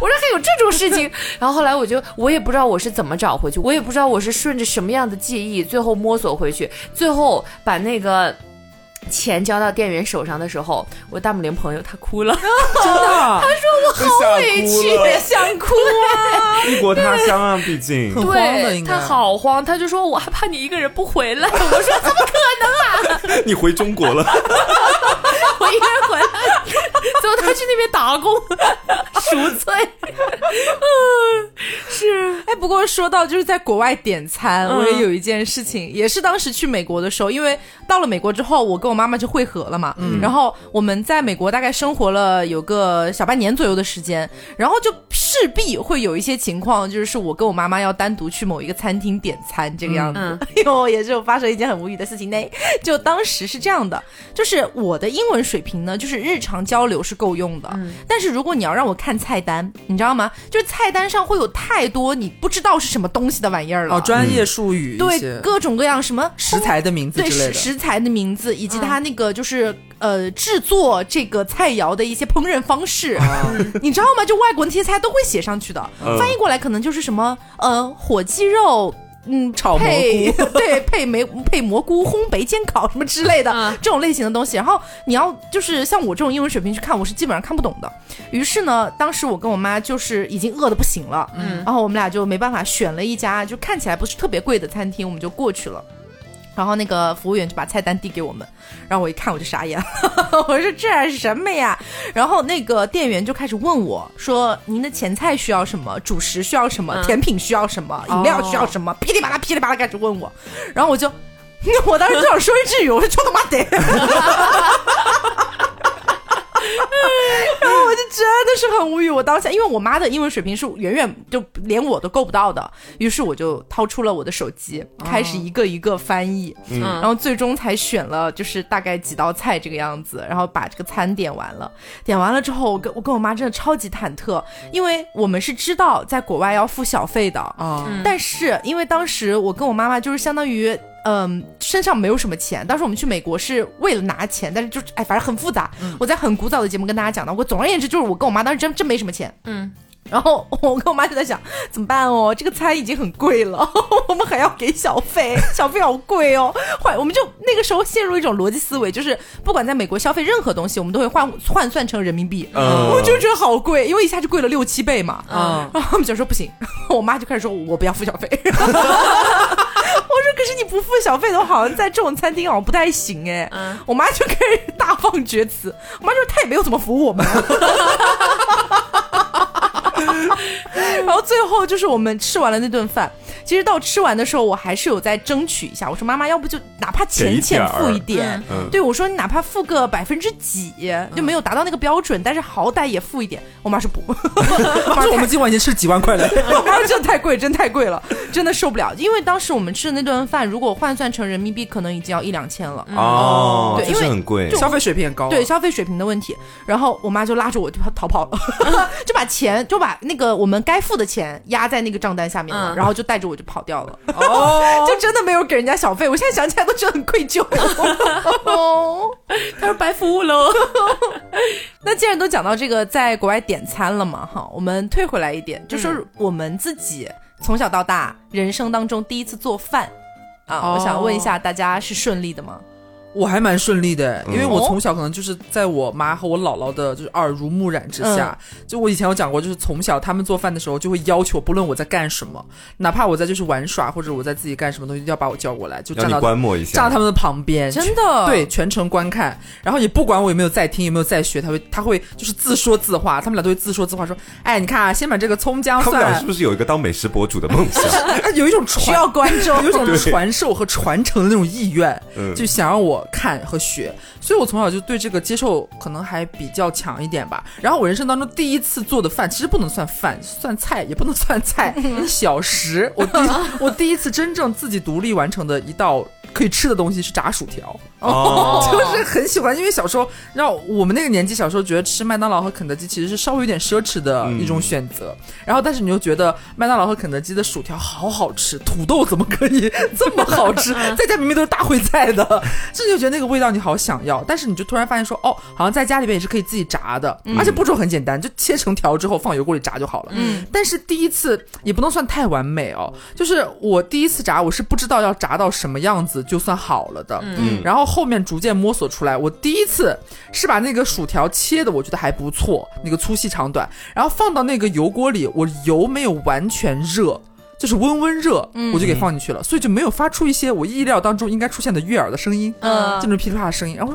[SPEAKER 4] 我说还有这种事情。然后后来我就我也不知道我是怎么找回去，我也不知道我是顺着什么样的记忆最后摸索回去，最后把那个。钱交到店员手上的时候，我大母零朋友他哭了，*laughs*
[SPEAKER 3] 真的，他
[SPEAKER 4] 说我好委屈，
[SPEAKER 1] 想哭啊，
[SPEAKER 2] 异国他乡啊，毕竟。
[SPEAKER 3] 很慌的，
[SPEAKER 4] 他好慌，他就说我还怕你一个人不回来，*laughs* 我说怎么可能
[SPEAKER 2] 啊？你回中国了，*laughs*
[SPEAKER 4] 我一个人回来，走，他去那边打工赎罪，嗯，是，
[SPEAKER 1] 哎，不不过说到就是在国外点餐，我也有一件事情，也是当时去美国的时候，因为到了美国之后，我跟我妈妈就会合了嘛。嗯。然后我们在美国大概生活了有个小半年左右的时间，然后就势必会有一些情况，就是我跟我妈妈要单独去某一个餐厅点餐这个样子。哎呦，*laughs* 也是发生一件很无语的事情呢。就当时是这样的，就是我的英文水平呢，就是日常交流是够用的，但是如果你要让我看菜单，你知道吗？就是菜单上会有太多你不知道是什么东西的玩意儿了。哦，
[SPEAKER 3] 专业术语，
[SPEAKER 1] 对，各种各样什么
[SPEAKER 3] 食材的名字之类的，
[SPEAKER 1] 食材的名字以及它那个就是呃制作这个菜肴的一些烹饪方式，*laughs* 你知道吗？就外国那些菜都会写上去的，翻译过来可能就是什么呃火鸡肉。嗯，
[SPEAKER 3] 炒蘑菇 *laughs*
[SPEAKER 1] 对，配梅配蘑菇烘焙煎烤 *laughs* 什么之类的这种类型的东西，然后你要就是像我这种英文水平去看，我是基本上看不懂的。于是呢，当时我跟我妈就是已经饿的不行了，嗯，然后我们俩就没办法选了一家就看起来不是特别贵的餐厅，我们就过去了。然后那个服务员就把菜单递给我们，然后我一看我就傻眼了，*laughs* 我说这是什么呀？然后那个店员就开始问我说：“您的前菜需要什么？主食需要什么？甜品需要什么？饮料需要什么？”噼里啪啦噼里啪啦开始问我，然后我就，*laughs* 我当时就想说一句：“我说 *laughs* 他妈的。”然后我就真的是很无语，我当下因为我妈的英文水平是远远就连我都够不到的，于是我就掏出了我的手机，开始一个一个翻译，然后最终才选了就是大概几道菜这个样子，然后把这个餐点完了，点完了之后，我跟我跟我妈真的超级忐忑，因为我们是知道在国外要付小费的啊，但是因为当时我跟我妈妈就是相当于。嗯，身上没有什么钱。当时我们去美国是为了拿钱，但是就哎，反正很复杂。我在很古早的节目跟大家讲到我。总而言之，就是我跟我妈当时真真没什么钱。嗯，然后我跟我妈就在想怎么办哦，这个餐已经很贵了，*laughs* 我们还要给小费，*laughs* 小费好贵哦。换我们就那个时候陷入一种逻辑思维，就是不管在美国消费任何东西，我们都会换换算成人民币。嗯，我就觉得好贵，因为一下就贵了六七倍嘛。嗯，然 *laughs* 后我们就说不行，我妈就开始说我不要付小费。我说：“可是你不付小费的话，好像在这种餐厅好像不太行哎。”我妈就开始大放厥词。我妈说：“她也没有怎么服务我们。*laughs* ”然后最后就是我们吃完了那顿饭。其实到吃完的时候，我还是有在争取一下。我说妈妈，要不就哪怕浅浅付一点。对我说你哪怕付个百分之几，就没有达到那个标准，但是好歹也付一点。我妈说不，*laughs*
[SPEAKER 3] 妈说我们今晚已经吃几万块了。
[SPEAKER 1] 我 *laughs* 妈说这太贵，真太贵了，真的受不了。因为当时我们吃的那顿饭，如果换算成人民币，可能已经要一两千了。
[SPEAKER 2] 哦，对，因为很贵，
[SPEAKER 3] 消费水平也高。
[SPEAKER 1] 对，消费水平的问题。然后我妈就拉着我就逃跑了，就把钱就把那个我们该付的钱压在那个账单下面了，然后就带着我。就跑掉了，哦，*laughs* 就真的没有给人家小费。我现在想起来都觉得很愧疚。*laughs* 他说白服务喽。*laughs* 那既然都讲到这个在国外点餐了嘛，哈，我们退回来一点，就说我们自己从小到大人生当中第一次做饭啊，我想问一下大家是顺利的吗？
[SPEAKER 3] 我还蛮顺利的，因为我从小可能就是在我妈和我姥姥的就是耳濡目染之下，就我以前有讲过，就是从小他们做饭的时候就会要求，不论我在干什么，哪怕我在就是玩耍或者我在自己干什么东西，要把我叫过来，就站到
[SPEAKER 2] 观摩一下，
[SPEAKER 3] 站到他们的旁边，
[SPEAKER 1] 真的？
[SPEAKER 3] 对全程观看，然后也不管我有没有在听有没有在学，他会他会就是自说自话，他们俩都会自说自话说，哎，你看啊，先把这个葱姜蒜，他
[SPEAKER 2] 们俩是不是有一个当美食博主的梦想？*laughs*
[SPEAKER 3] 有一种
[SPEAKER 1] 需要观众，*laughs*
[SPEAKER 3] 有一种传授和传承的那种意愿，就想让我看和学。所以，我从小就对这个接受可能还比较强一点吧。然后，我人生当中第一次做的饭，其实不能算饭，算菜也不能算菜，*laughs* 小食。我第我第一次真正自己独立完成的一道。可以吃的东西是炸薯条，*laughs* 就是很喜欢，因为小时候让我们那个年纪，小时候觉得吃麦当劳和肯德基其实是稍微有点奢侈的一种选择。然后，但是你又觉得麦当劳和肯德基的薯条好好吃，土豆怎么可以 *laughs* *laughs* 这么好吃？在家明明都是大烩菜的，这就觉得那个味道你好想要。但是你就突然发现说，哦，好像在家里边也是可以自己炸的，而且步骤很简单，就切成条之后放油锅里炸就好了。嗯。但是第一次也不能算太完美哦，就是我第一次炸，我是不知道要炸到什么样子。就算好了的，嗯，然后后面逐渐摸索出来。我第一次是把那个薯条切的，我觉得还不错，那个粗细长短，然后放到那个油锅里，我油没有完全热，就是温温热，我就给放进去了，所以就没有发出一些我意料当中应该出现的悦耳的声音，嗯，就那种噼里啪啦的声音。然后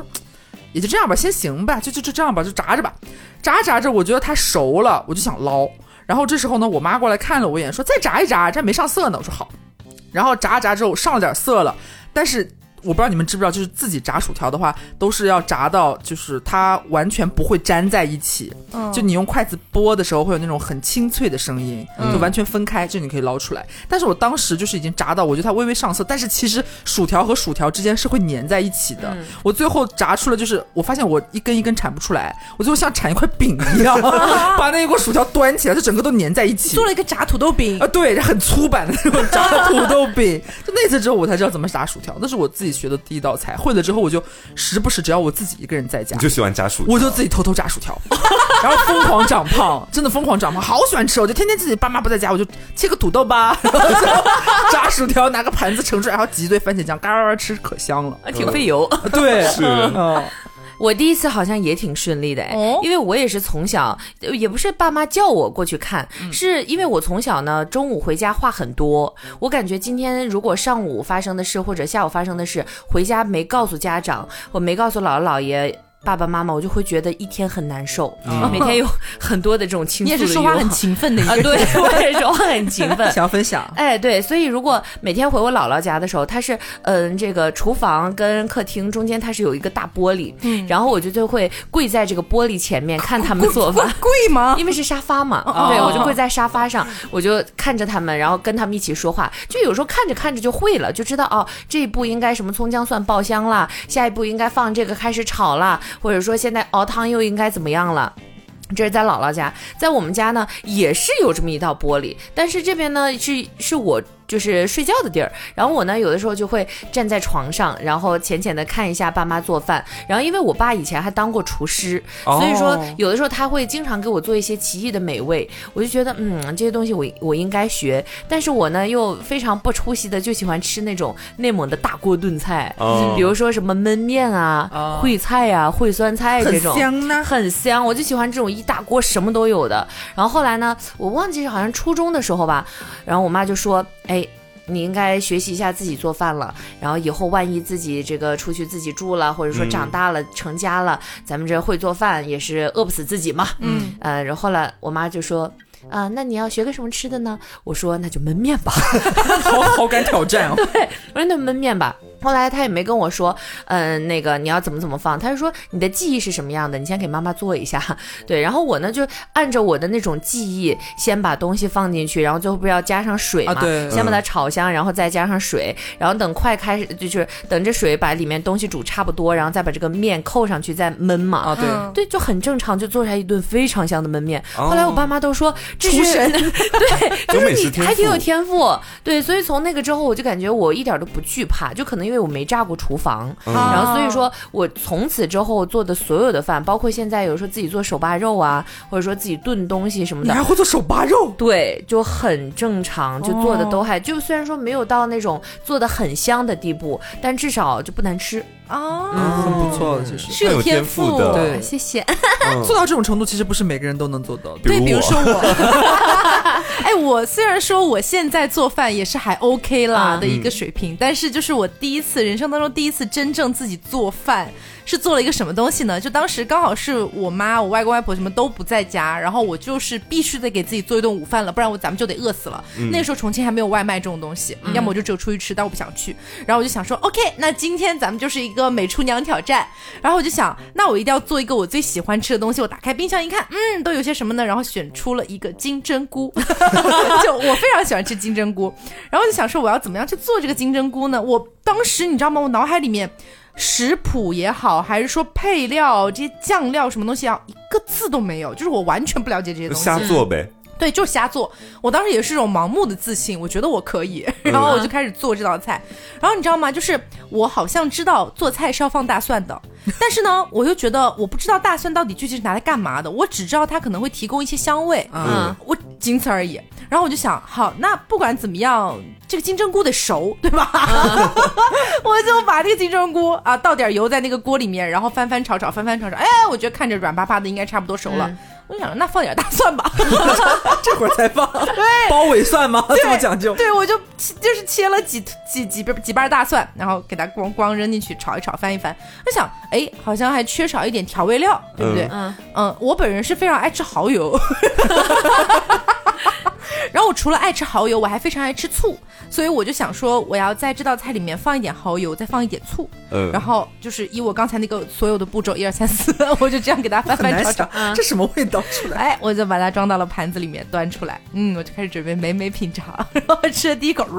[SPEAKER 3] 也就这样吧，先行吧，就就就这样吧，就炸着吧，炸着炸着，我觉得它熟了，我就想捞。然后这时候呢，我妈过来看了我一眼，说再炸一炸，这还没上色呢。我说好，然后炸炸之后上了点色了，但是。我不知道你们知不知道，就是自己炸薯条的话，都是要炸到就是它完全不会粘在一起。嗯，就你用筷子拨的时候，会有那种很清脆的声音，就完全分开，就你可以捞出来。但是我当时就是已经炸到，我觉得它微微上色，但是其实薯条和薯条之间是会粘在一起的。我最后炸出了，就是我发现我一根一根铲不出来，我最后像铲一块饼一样，*laughs* 把那一锅薯条端起来，就整个都粘在一起，
[SPEAKER 1] 做了一个炸土豆饼
[SPEAKER 3] 啊，对，很粗版的那种炸土豆饼。*laughs* 就那次之后，我才知道怎么炸薯条，那是我自己。学的第一道菜会了之后，我就时不时只要我自己一个人在家，
[SPEAKER 2] 你就喜欢炸薯，
[SPEAKER 3] 我就自己偷偷炸薯条，然后疯狂长胖，真的疯狂长胖，好喜欢吃，我就天天自己爸妈不在家，我就切个土豆吧，炸薯条，拿个盘子盛出来，然后挤一堆番茄酱，嘎嘎吃，可香了，
[SPEAKER 4] 挺费油，
[SPEAKER 3] 对，
[SPEAKER 2] 是。
[SPEAKER 4] 我第一次好像也挺顺利的哎，因为我也是从小，也不是爸妈叫我过去看，是因为我从小呢中午回家话很多，我感觉今天如果上午发生的事或者下午发生的事，回家没告诉家长，我没告诉姥姥姥爷。爸爸妈妈，我就会觉得一天很难受，每天有很多的这种倾诉
[SPEAKER 1] 你也是说话很勤奋的一个人，
[SPEAKER 4] 对，我也说话很勤奋，*laughs*
[SPEAKER 3] 想分享。
[SPEAKER 4] 哎，对，所以如果每天回我姥姥家的时候，他是嗯，这个厨房跟客厅中间它是有一个大玻璃，嗯，然后我就就会跪在这个玻璃前面 *laughs* 看他们做饭，*laughs*
[SPEAKER 1] 跪吗？
[SPEAKER 4] 因为是沙发嘛，对，我就跪在沙发上，我就看着他们，然后跟他们一起说话，就有时候看着看着就会了，就知道哦，这一步应该什么葱姜蒜爆香了，下一步应该放这个开始炒了。或者说现在熬汤又应该怎么样了？这是在姥姥家，在我们家呢也是有这么一道玻璃，但是这边呢是是我。就是睡觉的地儿，然后我呢，有的时候就会站在床上，然后浅浅的看一下爸妈做饭。然后因为我爸以前还当过厨师，所以说有的时候他会经常给我做一些奇异的美味，我就觉得嗯，这些东西我我应该学。但是我呢又非常不出息的，就喜欢吃那种内蒙的大锅炖菜，比如说什么焖面啊、烩菜啊、烩酸菜这种，
[SPEAKER 3] 很香呢，
[SPEAKER 4] 很香。我就喜欢这种一大锅什么都有的。然后后来呢，我忘记是好像初中的时候吧，然后我妈就说，哎。你应该学习一下自己做饭了，然后以后万一自己这个出去自己住了，或者说长大了成家了，咱们这会做饭也是饿不死自己嘛。嗯，呃，然后来我妈就说，啊，那你要学个什么吃的呢？我说那就焖面吧，*laughs*
[SPEAKER 3] 好好敢挑战哦。*laughs*
[SPEAKER 4] 对，我说那焖面吧。后来他也没跟我说，嗯，那个你要怎么怎么放，他就说你的记忆是什么样的，你先给妈妈做一下，对，然后我呢就按照我的那种记忆，先把东西放进去，然后最后不是要加上水嘛，
[SPEAKER 3] 对，
[SPEAKER 4] 先把它炒香，然后再加上水，然后等快开始就是等着水把里面东西煮差不多，然后再把这个面扣上去再焖嘛，
[SPEAKER 3] 啊对，
[SPEAKER 4] 对，就很正常，就做出来一顿非常香的焖面。后来我爸妈都说这是 *laughs* 对，*laughs* 就是你还挺有天赋，对，所以从那个之后我就感觉我一点都不惧怕，就可能因为我没炸过厨。厨房，然后所以说我从此之后做的所有的饭，包括现在有时候自己做手扒肉啊，或者说自己炖东西什么的，
[SPEAKER 3] 你还会做手扒肉？
[SPEAKER 4] 对，就很正常，就做的都还就虽然说没有到那种做的很香的地步，但至少就不难吃。
[SPEAKER 3] 哦，很不错，其实
[SPEAKER 1] 是有天赋
[SPEAKER 2] 的。
[SPEAKER 3] 对，
[SPEAKER 1] 谢谢。
[SPEAKER 3] 做到这种程度，其实不是每个人都能做到。
[SPEAKER 1] 对，比如说我。*laughs* 哎，我虽然说我现在做饭也是还 OK 啦的一个水平，但是就是我第一次人生当中第一次真正自己做饭。是做了一个什么东西呢？就当时刚好是我妈、我外公外婆什么都不在家，然后我就是必须得给自己做一顿午饭了，不然我咱们就得饿死了。那时候重庆还没有外卖这种东西，要么我就只有出去吃，但我不想去。然后我就想说，OK，那今天咱们就是一个美厨娘挑战。然后我就想，那我一定要做一个我最喜欢吃的东西。我打开冰箱一看，嗯，都有些什么呢？然后选出了一个金针菇，*laughs* 就我非常喜欢吃金针菇。然后就想说，我要怎么样去做这个金针菇呢？我当时你知道吗？我脑海里面。食谱也好，还是说配料这些酱料什么东西啊，一个字都没有，就是我完全不了解这些东西，
[SPEAKER 2] 瞎做呗。
[SPEAKER 1] 对，就瞎做。我当时也是这种盲目的自信，我觉得我可以，然后我就开始做这道菜。然后你知道吗？就是我好像知道做菜是要放大蒜的，但是呢，我又觉得我不知道大蒜到底具体是拿来干嘛的。我只知道它可能会提供一些香味，嗯，我仅此而已。然后我就想，好，那不管怎么样，这个金针菇得熟，对吧？*laughs* 我就把那个金针菇啊倒点油在那个锅里面，然后翻翻炒炒，翻翻炒炒，哎，我觉得看着软巴巴的，应该差不多熟了。我想，那放点大蒜吧，*laughs*
[SPEAKER 3] 这会儿才放，
[SPEAKER 1] 对，
[SPEAKER 3] 包尾蒜吗？这么讲究？
[SPEAKER 1] 对，我就就是切了几几几瓣几瓣大蒜，然后给它咣咣扔进去炒一炒，翻一翻。我想，哎，好像还缺少一点调味料，对不对？嗯嗯，我本人是非常爱吃蚝油。*laughs* 我除了爱吃蚝油，我还非常爱吃醋，所以我就想说，我要在这道菜里面放一点蚝油，再放一点醋。嗯，然后就是以我刚才那个所有的步骤，一二三四，*laughs* 我就这样给它翻翻炒炒。
[SPEAKER 3] 这什么味道出来？
[SPEAKER 1] 哎，我就把它装到了盘子里面，端出来。嗯，我就开始准备美美品尝，*laughs* 然后吃了第一口，*laughs*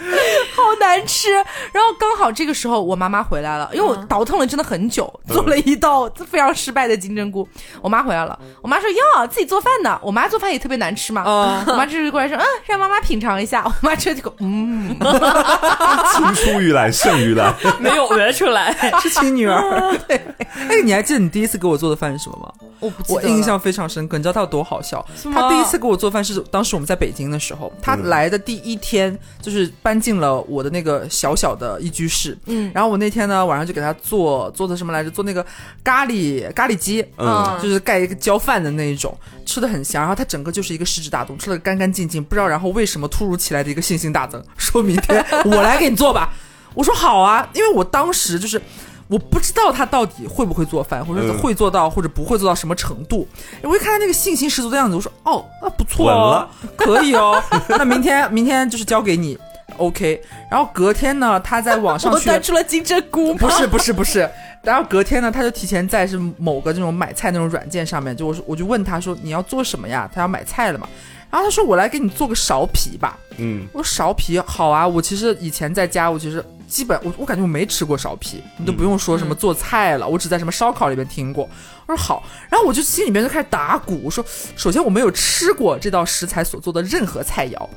[SPEAKER 1] *laughs* 好难吃。然后刚好这个时候我妈妈回来了，因为我倒腾了真的很久，做了一道非常失败的金针菇。我妈回来了，我妈说哟，自己做饭呢。我妈做饭也特别难吃嘛。我妈就是过来说，嗯，让妈妈品尝一下。*laughs* 我妈吃了几口，嗯。*laughs*
[SPEAKER 2] 青出于蓝胜于蓝，
[SPEAKER 4] 没有讹出来，
[SPEAKER 3] 是亲女儿。对，哎，你还记得你第一次给我做的饭是什么吗？
[SPEAKER 1] 我
[SPEAKER 3] 我印象非常深刻。你知道他有多好笑？他第一次给我做饭是当时我们在北京的时候，他来的第一天就是搬进了我的那个小小的一居室。嗯，然后我那天呢晚上就给他做做的什么来着？做那个咖喱咖喱鸡，嗯，就是盖一个浇饭的那一种，吃的很香。然后他整个就是一个食指大动，吃的干干净净。不知道然后为什么突如其来的一个信心大增，*laughs* 说明天我来给你做吧。我说好啊，因为我当时就是我不知道他到底会不会做饭，或者会做到或者不会做到什么程度。我一看他那个信心十足的样子，我说哦，那不错哦，可以哦。*laughs* 那明天明天就是交给你，OK。然后隔天呢，他在网上 *laughs*
[SPEAKER 1] 端出了金针菇，*laughs*
[SPEAKER 3] 不是不是不是。然后隔天呢，他就提前在是某个这种买菜那种软件上面，就我我就问他说你要做什么呀？他要买菜了嘛。然后他说我来给你做个苕皮吧。嗯，我说苕皮好啊。我其实以前在家，我其实。基本我我感觉我没吃过苕皮，你都不用说什么做菜了，我只在什么烧烤里面听过。我说好，然后我就心里面就开始打鼓，我说首先我没有吃过这道食材所做的任何菜肴。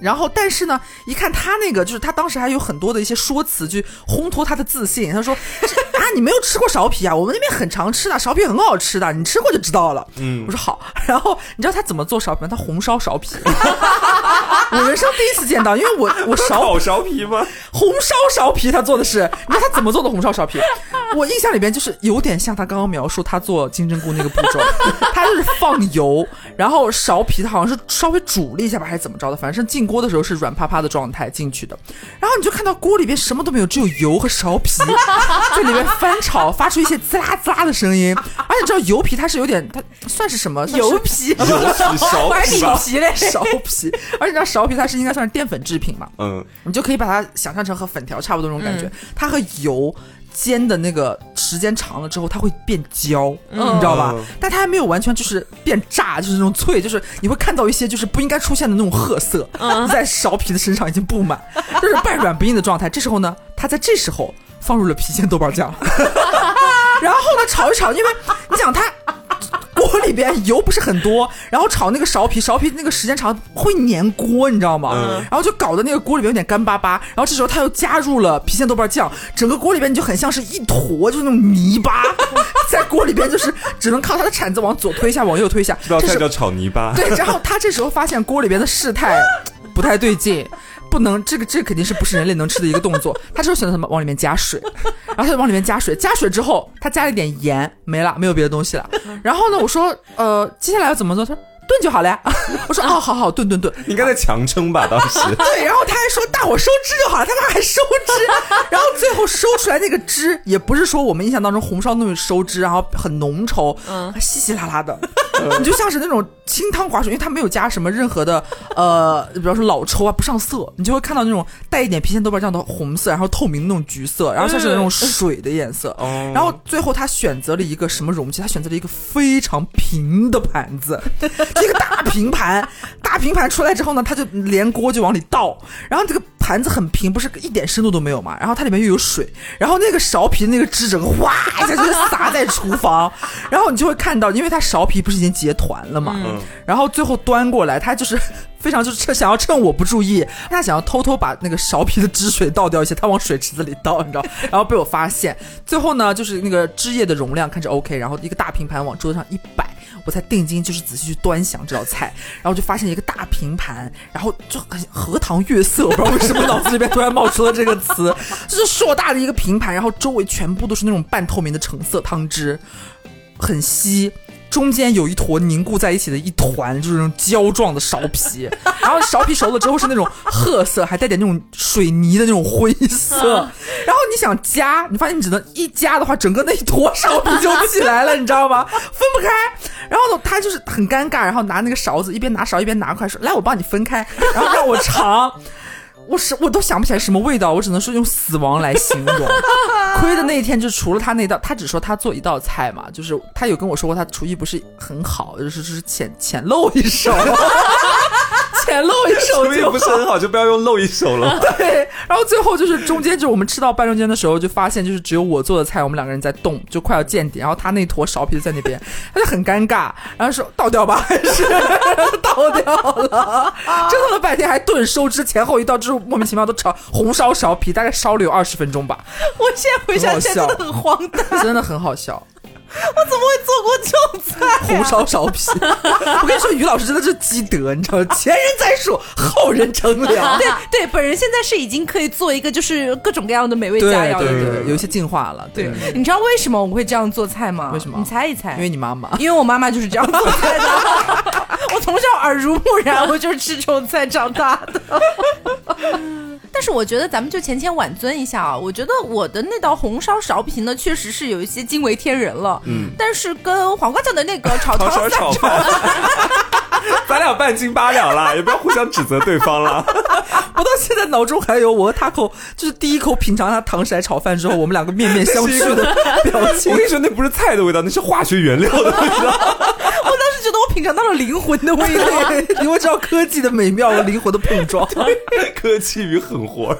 [SPEAKER 3] 然后，但是呢，一看他那个，就是他当时还有很多的一些说辞去烘托他的自信。他说：“ *laughs* 啊，你没有吃过苕皮啊？我们那边很常吃的，苕皮很好吃的，你吃过就知道了。”嗯，我说好。然后你知道他怎么做苕皮吗？他红烧苕皮，*laughs* 我人生第一次见到，因为我我
[SPEAKER 2] 烧 *laughs* 苕皮吗？
[SPEAKER 3] 红烧苕皮，他做的是，你知道他怎么做的红烧苕皮？我印象里边就是有点像他刚刚描述他做金针菇那个步骤，他就是放油，然后苕皮他好像是稍微煮了一下吧，还是怎么着的，反正进。锅的时候是软趴趴的状态进去的，然后你就看到锅里边什么都没有，只有油和苕皮 *laughs* 在里面翻炒，发出一些滋啦滋啦的声音。而且知道油皮它是有点，它算是什么？
[SPEAKER 1] 油皮？
[SPEAKER 2] 油皮？*laughs*
[SPEAKER 3] 苕皮嘞？苕皮？而且你知道苕皮它是应该算是淀粉制品嘛？嗯，你就可以把它想象成和粉条差不多那种感觉，它和油。煎的那个时间长了之后，它会变焦，你知道吧？但它还没有完全就是变炸，就是那种脆，就是你会看到一些就是不应该出现的那种褐色，在苕皮的身上已经布满，就是半 *laughs* 软不硬的状态。这时候呢，它在这时候放入了郫县豆瓣酱，*laughs* 然后呢炒一炒，因为你想它。锅 *laughs* 里边油不是很多，然后炒那个苕皮，苕皮那个时间长会粘锅，你知道吗？然后就搞得那个锅里边有点干巴巴。然后这时候他又加入了郫县豆瓣酱，整个锅里边你就很像是一坨，就是那种泥巴，*laughs* 在锅里边就是只能靠他的铲子往左推一下，往右推一下。
[SPEAKER 2] 这道菜叫炒泥巴。
[SPEAKER 3] 对，然后他这时候发现锅里边的事态不太对劲。不能，这个这肯定是不是人类能吃的一个动作。他就选择什么？往里面加水，然后他就往里面加水。加水之后，他加了一点盐，没了，没有别的东西了。然后呢，我说，呃，接下来要怎么做？他说。炖就好了呀！*laughs* 我说哦，好好炖炖炖。
[SPEAKER 2] 应该在强撑吧，当时。*laughs*
[SPEAKER 3] 对，然后他还说大火收汁就好了，他们还收汁，*laughs* 然后最后收出来那个汁也不是说我们印象当中红烧那种收汁，然后很浓稠，嗯，稀稀拉拉的，你就像是那种清汤寡水，因为它没有加什么任何的呃，比方说老抽啊，不上色，你就会看到那种带一点郫县豆瓣酱的红色，然后透明那种橘色，然后像是那种水的颜色。然后最后他选择了一个什么容器？他选择了一个非常平的盘子。一个大平盘，大平盘出来之后呢，他就连锅就往里倒，然后这个盘子很平，不是一点深度都没有嘛，然后它里面又有水，然后那个苕皮的那个汁整个哗一下就洒在厨房，然后你就会看到，因为它苕皮不是已经结团了嘛，然后最后端过来，他就是非常就是趁想要趁我不注意，他想要偷偷把那个苕皮的汁水倒掉一些，他往水池子里倒，你知道，然后被我发现，最后呢就是那个汁液的容量看着 OK，然后一个大平盘往桌子上一摆。我才定睛，就是仔细去端详这道菜，然后就发现一个大平盘，然后就很荷塘月色，我不知道为什么脑子里边突然冒出了这个词，*laughs* 就是硕大的一个平盘，然后周围全部都是那种半透明的橙色汤汁，很稀。中间有一坨凝固在一起的一团，就是那种胶状的苕皮，然后苕皮熟了之后是那种褐色，还带点那种水泥的那种灰色。*laughs* 然后你想夹，你发现你只能一夹的话，整个那一坨苕皮就起来了，你知道吗？*laughs* 分不开。然后呢，他就是很尴尬，然后拿那个勺子一边拿勺一边拿筷说：“来，我帮你分开。”然后让我尝。我是我都想不起来什么味道，我只能说用死亡来形容。亏的那一天就除了他那道，他只说他做一道菜嘛，就是他有跟我说过他厨艺不是很好，就是就是浅浅露一手。浅露一手
[SPEAKER 2] 就不是很好，就不要用露一手了。
[SPEAKER 3] 对，然后最后就是中间，就是我们吃到半中间的时候，就发现就是只有我做的菜，我们两个人在动，就快要见底。然后他那坨苕皮在那边，*laughs* 他就很尴尬，然后说倒掉吧，还是倒掉了。折腾了半天，还炖收汁，前后一道就是莫名其妙都炒红烧苕皮，大概烧了有二十分钟吧。
[SPEAKER 1] 我现在回想起来真的很荒诞，
[SPEAKER 3] 真的很好笑。*laughs*
[SPEAKER 1] 我怎么会做过这种菜？
[SPEAKER 3] 红烧苕皮，*laughs* 我跟你说，于老师真的是积德，你知道吗？前人栽树，后人乘凉。*laughs*
[SPEAKER 1] 对对，本人现在是已经可以做一个就是各种各样的美味佳肴
[SPEAKER 3] 对对对，有一些进化了。对，
[SPEAKER 1] 你知道为什么我会这样做菜吗？
[SPEAKER 3] 为什么？
[SPEAKER 1] 你猜一猜。
[SPEAKER 3] 因为你妈妈。
[SPEAKER 1] 因为我妈妈就是这样做菜的。我从小耳濡目染，我就是吃这种菜长大的。但是我觉得咱们就浅浅挽尊一下啊！我觉得我的那道红烧苕皮呢，确实是有一些惊为天人了。嗯，但是跟黄瓜酱的那个 *laughs* 炒
[SPEAKER 2] 糖色炒饭，*laughs* 咱俩半斤八两了，也不要互相指责对方了。
[SPEAKER 3] 我到现在脑中还有我和他口，就是第一口品尝他糖色炒饭之后，我们两个面面相觑的 *laughs* 表情。
[SPEAKER 2] 我跟你说，那不是菜的味道，那是化学原料的味道。*laughs*
[SPEAKER 1] 我当时觉得我品尝到了灵魂的味道，
[SPEAKER 3] 你会知道科技的美妙和灵魂的碰撞，*laughs*
[SPEAKER 2] 科技与狠活。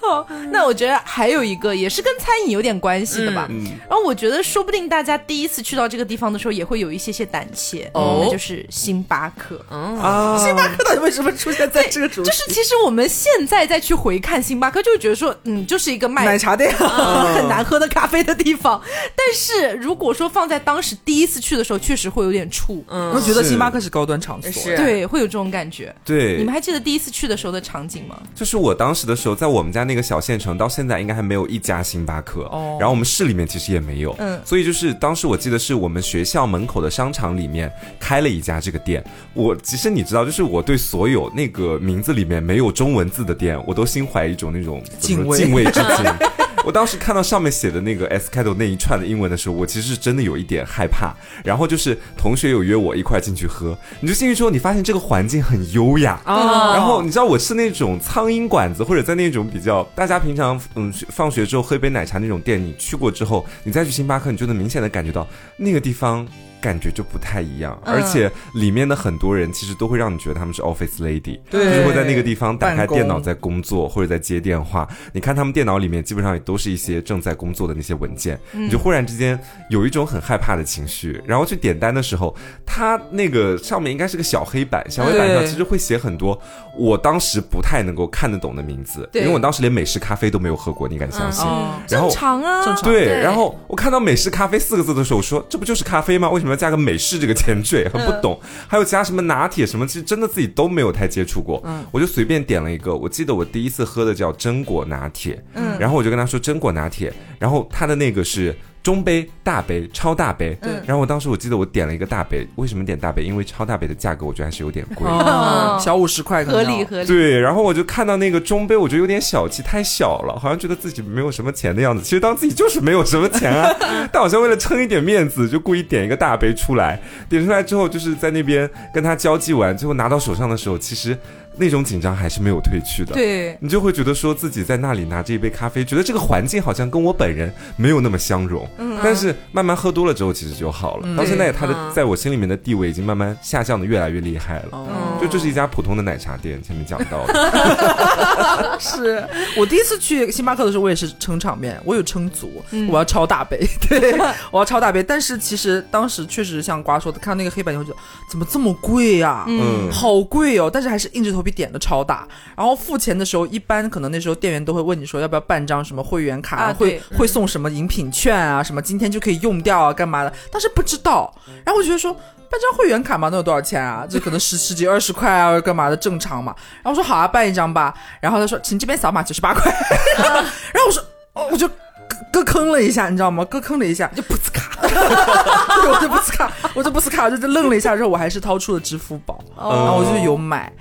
[SPEAKER 1] 好，*laughs* 那我觉得还有一个也是跟餐饮有点关系的吧。然后我觉得说不定大家第一次去到这个地方的时候，也会有一些些胆怯。哦，那就是星巴克。
[SPEAKER 3] 啊，星巴克到底为什么出现在这个主？
[SPEAKER 1] 就是其实我们现在再去回看星巴克，就会觉得说，嗯，就是一个卖
[SPEAKER 3] 奶茶店、*laughs*
[SPEAKER 1] 很难喝的咖啡的地方。但是如果说放在当时第一次去的时候，确实会有点怵。
[SPEAKER 3] 嗯，我觉得星巴克是高端场所，
[SPEAKER 1] 对，会有这种感觉。
[SPEAKER 2] 对，
[SPEAKER 1] 你们还记得第一次去的时候的场景吗？
[SPEAKER 2] 就是我当时的时候，在我们家那个小县城，到现在应该还没有一家星巴克。哦，然后我们市里面其实也没有。嗯，所以就是当时我记得是我们学校门口的商场里面开了一家这个店。我其实你知道，就是我对所有那个名字里面没有中文字的店，我都心怀一种那种
[SPEAKER 3] 敬畏
[SPEAKER 2] 敬畏之心。*laughs* 我当时看到上面写的那个 S 开头那一串的英文的时候，我其实是真的有一点害怕。然后就是同学有约我一块进去喝，你就进去之后，你发现这个环境很优雅。啊，然后你知道我是那种苍蝇馆子，或者在那种比较大家平常嗯放学之后喝一杯奶茶那种店，你去过之后，你再去星巴克，你就能明显的感觉到那个地方。感觉就不太一样，而且里面的很多人其实都会让你觉得他们是 office lady，就是会在那个地方打开电脑在工作或者在接电话。你看他们电脑里面基本上也都是一些正在工作的那些文件，你就忽然之间有一种很害怕的情绪。然后去点单的时候，他那个上面应该是个小黑板，小黑板上其实会写很多我当时不太能够看得懂的名字，因为我当时连美式咖啡都没有喝过，你敢相信？
[SPEAKER 1] 正常啊，
[SPEAKER 3] 正常。
[SPEAKER 2] 对，然后我看到美式咖啡四个字的时候，我说这不就是咖啡吗？为什么？要加个美式这个前缀，很不懂。还有加什么拿铁什么，其实真的自己都没有太接触过。嗯，我就随便点了一个。我记得我第一次喝的叫榛果拿铁。嗯，然后我就跟他说榛果拿铁，然后他的那个是。中杯、大杯、超大杯，对。然后我当时我记得我点了一个大杯，为什么点大杯？因为超大杯的价格我觉得还是有点贵，
[SPEAKER 3] 小五十块，
[SPEAKER 1] 合理合理。
[SPEAKER 2] 对，然后我就看到那个中杯，我觉得有点小气，太小了，好像觉得自己没有什么钱的样子。其实当自己就是没有什么钱啊，*laughs* 但好像为了撑一点面子，就故意点一个大杯出来。点出来之后，就是在那边跟他交际完，最后拿到手上的时候，其实。那种紧张还是没有褪去的，
[SPEAKER 1] 对
[SPEAKER 2] 你就会觉得说自己在那里拿着一杯咖啡，觉得这个环境好像跟我本人没有那么相融。嗯，但是慢慢喝多了之后，其实就好了。到现在，他的在我心里面的地位已经慢慢下降的越来越厉害了。就这是一家普通的奶茶店，前面讲到的。*laughs* *laughs* *laughs* *laughs*
[SPEAKER 3] 是我第一次去星巴克的时候，我也是撑场面，我有撑足，我要超大杯，*laughs* 对，*laughs* 我要超大杯。但是其实当时确实像瓜说的，看到那个黑板以后就怎么这么贵呀？嗯，好贵哦。但是还是硬着头皮。点的超大，然后付钱的时候，一般可能那时候店员都会问你说要不要办张什么会员卡，会会送什么饮品券啊，什么今天就可以用掉啊，干嘛的？当时不知道，然后我觉得说办张会员卡嘛，能有多少钱啊？*laughs* 就可能十十几二十块啊，干嘛的正常嘛。然后我说好啊，办一张吧。然后他说请这边扫码九十八块。*laughs* 然后我说哦，我就咯坑了一下，你知道吗？咯坑了一下，就不呲卡，对我就不呲卡，我就不呲卡，我就愣了一下之后，我还是掏出了支付宝，然后我就有买。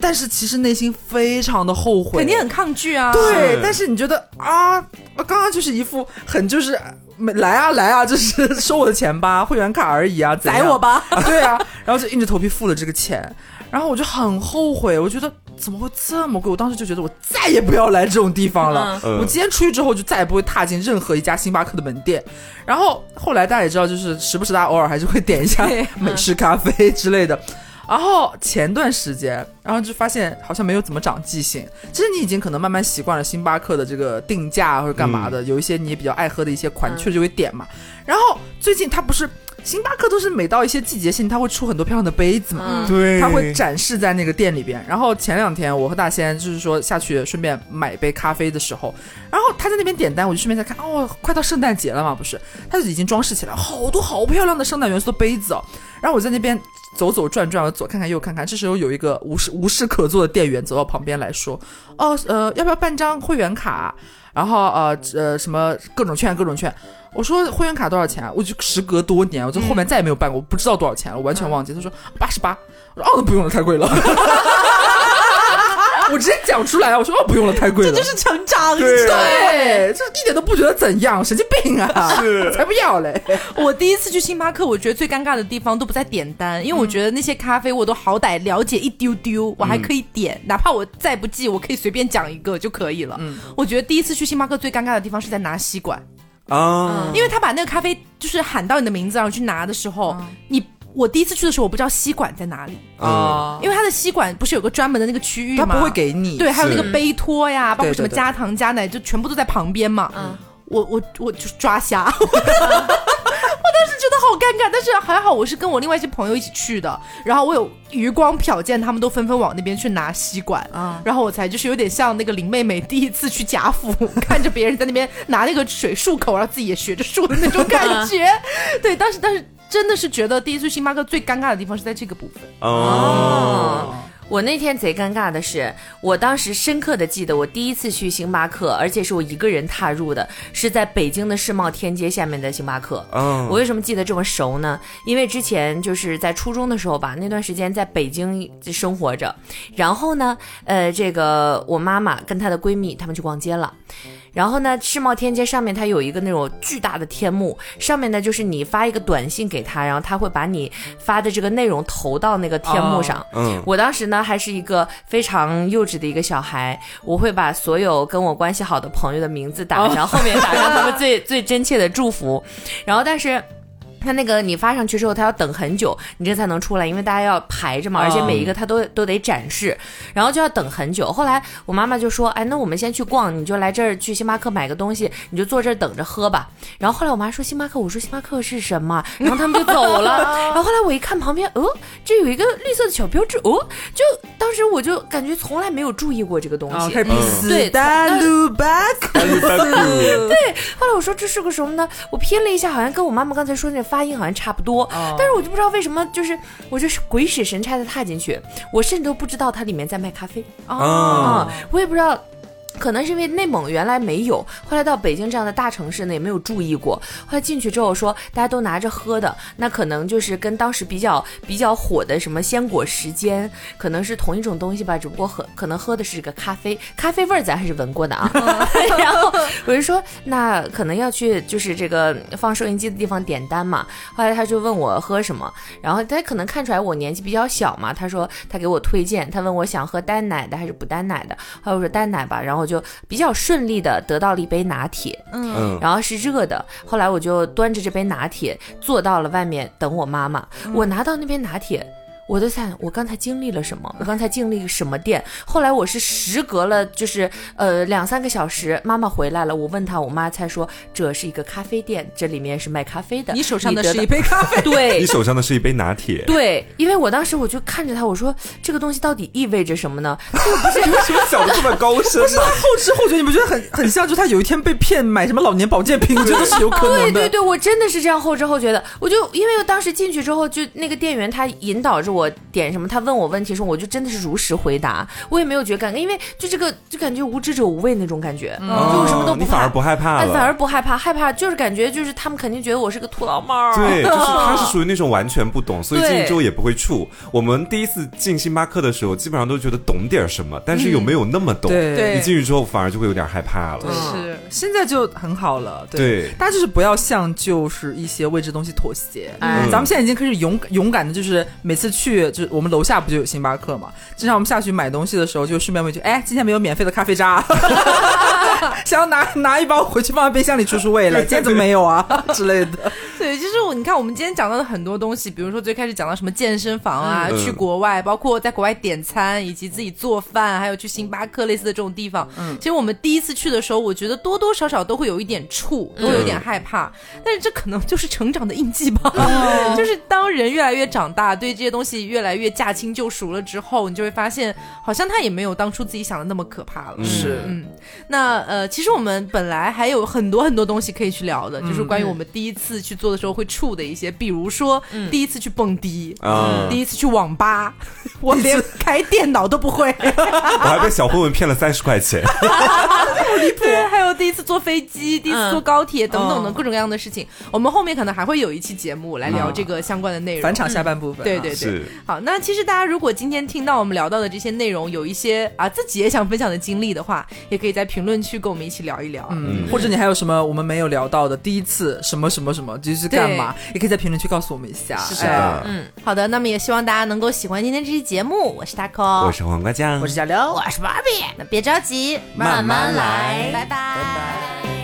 [SPEAKER 3] 但是其实内心非常的后悔，
[SPEAKER 1] 肯定很抗拒啊。
[SPEAKER 3] 对，但是你觉得啊，刚刚就是一副很就是没来啊来啊，就是 *laughs* 收我的钱吧，会员卡而已啊，宰
[SPEAKER 1] 我吧，
[SPEAKER 3] 对啊，然后就硬着头皮付了这个钱，然后我就很后悔，我觉得怎么会这么贵？我当时就觉得我再也不要来这种地方了。我今天出去之后就再也不会踏进任何一家星巴克的门店。然后后来大家也知道，就是时不时大家偶尔还是会点一下美式咖啡之类的。然后前段时间，然后就发现好像没有怎么长记性。其实你已经可能慢慢习惯了星巴克的这个定价或者干嘛的，有一些你也比较爱喝的一些款，确实就会点嘛。然后最近它不是。星巴克都是每到一些季节性，它会出很多漂亮的杯子嘛，
[SPEAKER 2] 对，
[SPEAKER 3] 它会展示在那个店里边。然后前两天我和大仙就是说下去顺便买杯咖啡的时候，然后他在那边点单，我就顺便在看，哦，快到圣诞节了嘛，不是？他就已经装饰起来好多好漂亮的圣诞元素的杯子哦。然后我在那边走走转转，我左看看右看看，这时候有一个无事无事可做的店员走到旁边来说，哦，呃，要不要办张会员卡？然 *laughs* 后呃呃什么各种券各种券。我说会员卡多少钱？我就时隔多年，我就后面再也没有办过，我不知道多少钱了，我完全忘记。他说八十八，我说哦，那不用了，太贵了。*laughs* 我直接讲出来，我说哦，不用了，太贵了。
[SPEAKER 1] 这就是成长，
[SPEAKER 3] 对，这一点都不觉得怎样，神经病啊！
[SPEAKER 2] 是，
[SPEAKER 3] 才不要嘞。*laughs*
[SPEAKER 1] 我第一次去星巴克，我觉得最尴尬的地方都不在点单，因为我觉得那些咖啡我都好歹了解一丢丢，我还可以点，哪怕我再不记，我可以随便讲一个就可以了。嗯，我觉得第一次去星巴克最尴尬的地方是在拿吸管。啊，因为他把那个咖啡就是喊到你的名字，然后去拿的时候，你我第一次去的时候，我不知道吸管在哪里。啊，因为他的吸管不是有个专门的那个区域吗？
[SPEAKER 3] 他不会给你，
[SPEAKER 1] 对，还有那个杯托呀，包括什么加糖加奶，就全部都在旁边嘛。嗯，我我我就抓瞎。*laughs* *laughs* 当时觉得好尴尬，但是还好我是跟我另外一些朋友一起去的，然后我有余光瞟见他们都纷纷往那边去拿吸管，啊，然后我才就是有点像那个林妹妹第一次去贾府，*laughs* 看着别人在那边拿那个水漱口，然后自己也学着漱的那种感觉。*laughs* 对，当时但是真的是觉得第一次星巴克最尴尬的地方是在这个部分哦。
[SPEAKER 4] 我那天贼尴尬的是，我当时深刻的记得，我第一次去星巴克，而且是我一个人踏入的，是在北京的世贸天阶下面的星巴克。嗯，我为什么记得这么熟呢？因为之前就是在初中的时候吧，那段时间在北京生活着，然后呢，呃，这个我妈妈跟她的闺蜜她们去逛街了。然后呢，世贸天阶上面它有一个那种巨大的天幕，上面呢就是你发一个短信给他，然后他会把你发的这个内容投到那个天幕上。嗯，我当时呢还是一个非常幼稚的一个小孩，我会把所有跟我关系好的朋友的名字打上，后面打上他们最 *laughs* 最真切的祝福。然后但是。他那个你发上去之后，他要等很久，你这才能出来，因为大家要排着嘛，而且每一个他都都得展示，然后就要等很久。后来我妈妈就说：“哎，那我们先去逛，你就来这儿去星巴克买个东西，你就坐这儿等着喝吧。”然后后来我妈说：“星巴克。”我说：“星巴克是什么？” *laughs* 然后他们就走了。*laughs* 然后后来我一看旁边，哦，这有一个绿色的小标志，哦，就当时我就感觉从来没有注意过这个东西。对，
[SPEAKER 3] 大陆巴克。*laughs*
[SPEAKER 4] 对，后来我说这是个什么呢？我拼了一下，好像跟我妈妈刚才说那。发音好像差不多，但是我就不知道为什么，就是我就是鬼使神差的踏进去，我甚至都不知道它里面在卖咖啡啊，我也不知道。可能是因为内蒙原来没有，后来到北京这样的大城市呢，也没有注意过。后来进去之后说，大家都拿着喝的，那可能就是跟当时比较比较火的什么鲜果时间，可能是同一种东西吧，只不过喝可能喝的是个咖啡，咖啡味儿咱还是闻过的啊。*laughs* 然后我就说，那可能要去就是这个放收音机的地方点单嘛。后来他就问我喝什么，然后他可能看出来我年纪比较小嘛，他说他给我推荐，他问我想喝单奶的还是不单奶的，后来我说单奶吧，然后。我就比较顺利的得到了一杯拿铁，嗯，然后是热的。后来我就端着这杯拿铁坐到了外面等我妈妈。我拿到那杯拿铁。我都在，我刚才经历了什么？我刚才经历什么店？后来我是时隔了，就是呃两三个小时，妈妈回来了，我问她，我妈才说这是一个咖啡店，这里面是卖咖啡的。
[SPEAKER 1] 你手上的是一杯咖啡，*laughs*
[SPEAKER 4] 对，
[SPEAKER 2] 你手上的是一杯拿铁，
[SPEAKER 4] 对，因为我当时我就看着他，我说这个东西到底意味着什么呢？这个不是 *laughs*
[SPEAKER 2] 为什么想的这么高深？不
[SPEAKER 3] 是他后知后觉，你不觉得很很像？就他有一天被骗买什么老年保健品，*laughs* 我觉得是有可能
[SPEAKER 4] 的。对对对，我真的是这样后知后觉的。我就因为当时进去之后，就那个店员他引导着。我点什么，他问我问题的时候，我就真的是如实回答，我也没有觉得尴尬，因为就这个就感觉无知者无畏那种感觉，就我什么都不
[SPEAKER 2] 你反而不害怕了，
[SPEAKER 4] 反而不害怕，害怕就是感觉就是他们肯定觉得我是个土老帽，
[SPEAKER 2] 对，*laughs* 就是他是属于那种完全不懂，所以进去之后也不会处。我们第一次进星巴克的时候，基本上都觉得懂点什么，但是有没有那么懂？
[SPEAKER 3] 对，
[SPEAKER 2] 一进去之后反而就会有点害怕了。
[SPEAKER 3] 是，现在就很好了。
[SPEAKER 2] 对，
[SPEAKER 3] 大家就是不要向就是一些未知东西妥协。嗯，咱们现在已经开始勇勇敢的，就是每次去，就我们楼下不就有星巴克嘛？经常我们下去买东西的时候，就顺便问一句：“哎，今天没有免费的咖啡渣？” *laughs* 想要拿拿一包回去放在冰箱里除除味了，今天怎么没有啊 *laughs* 之类的？
[SPEAKER 1] 对，其实我你看，我们今天讲到的很多东西，比如说最开始讲到什么健身房啊，去国外，包括在国外点餐，以及自己做饭，还有去星巴克类似的这种地方。嗯，其实我们第一次去的时候，我觉得多多少少都会有一点怵，都会有点害怕。但是这可能就是成长的印记吧。*laughs* 就是当人越来越长大，对这些东西越来越驾轻就熟了之后，你就会发现，好像它也没有当初自己想的那么可怕了。
[SPEAKER 3] 是，
[SPEAKER 1] 嗯，那呃，其实我们本来还有很多很多东西可以去聊的，就是关于我们第一次去做的时候会触的一些，比如说第一次去蹦迪，第一次去网吧，*laughs* 我连开电脑都不会，*laughs*
[SPEAKER 2] 我还被小混混骗了三十块钱，*laughs*
[SPEAKER 1] 好离谱。还有第一次坐飞机，第一次坐高铁等等的各种各样的事情，我们后面可能还会有一期节目来聊这个相关的内容。
[SPEAKER 3] 返场下半部分，
[SPEAKER 1] 对对对。好，那其实大家如果今天听到我们聊到的这些内容，有一些啊自己也想分享的经历的话，也可以在评论区跟我们一起聊一聊。
[SPEAKER 3] 嗯，或者你还有什么我们没有聊到的第一次什么什么什么，就是干嘛，也可以在评论区告诉我们一下。
[SPEAKER 1] 是的，嗯，好的，那么也希望大家能够喜欢今天这期节目。我是 taco，
[SPEAKER 2] 我是黄瓜酱，
[SPEAKER 3] 我是小刘，
[SPEAKER 4] 我是芭比。
[SPEAKER 1] 那别着急，
[SPEAKER 4] 慢慢来，
[SPEAKER 1] 拜拜，拜
[SPEAKER 3] 拜。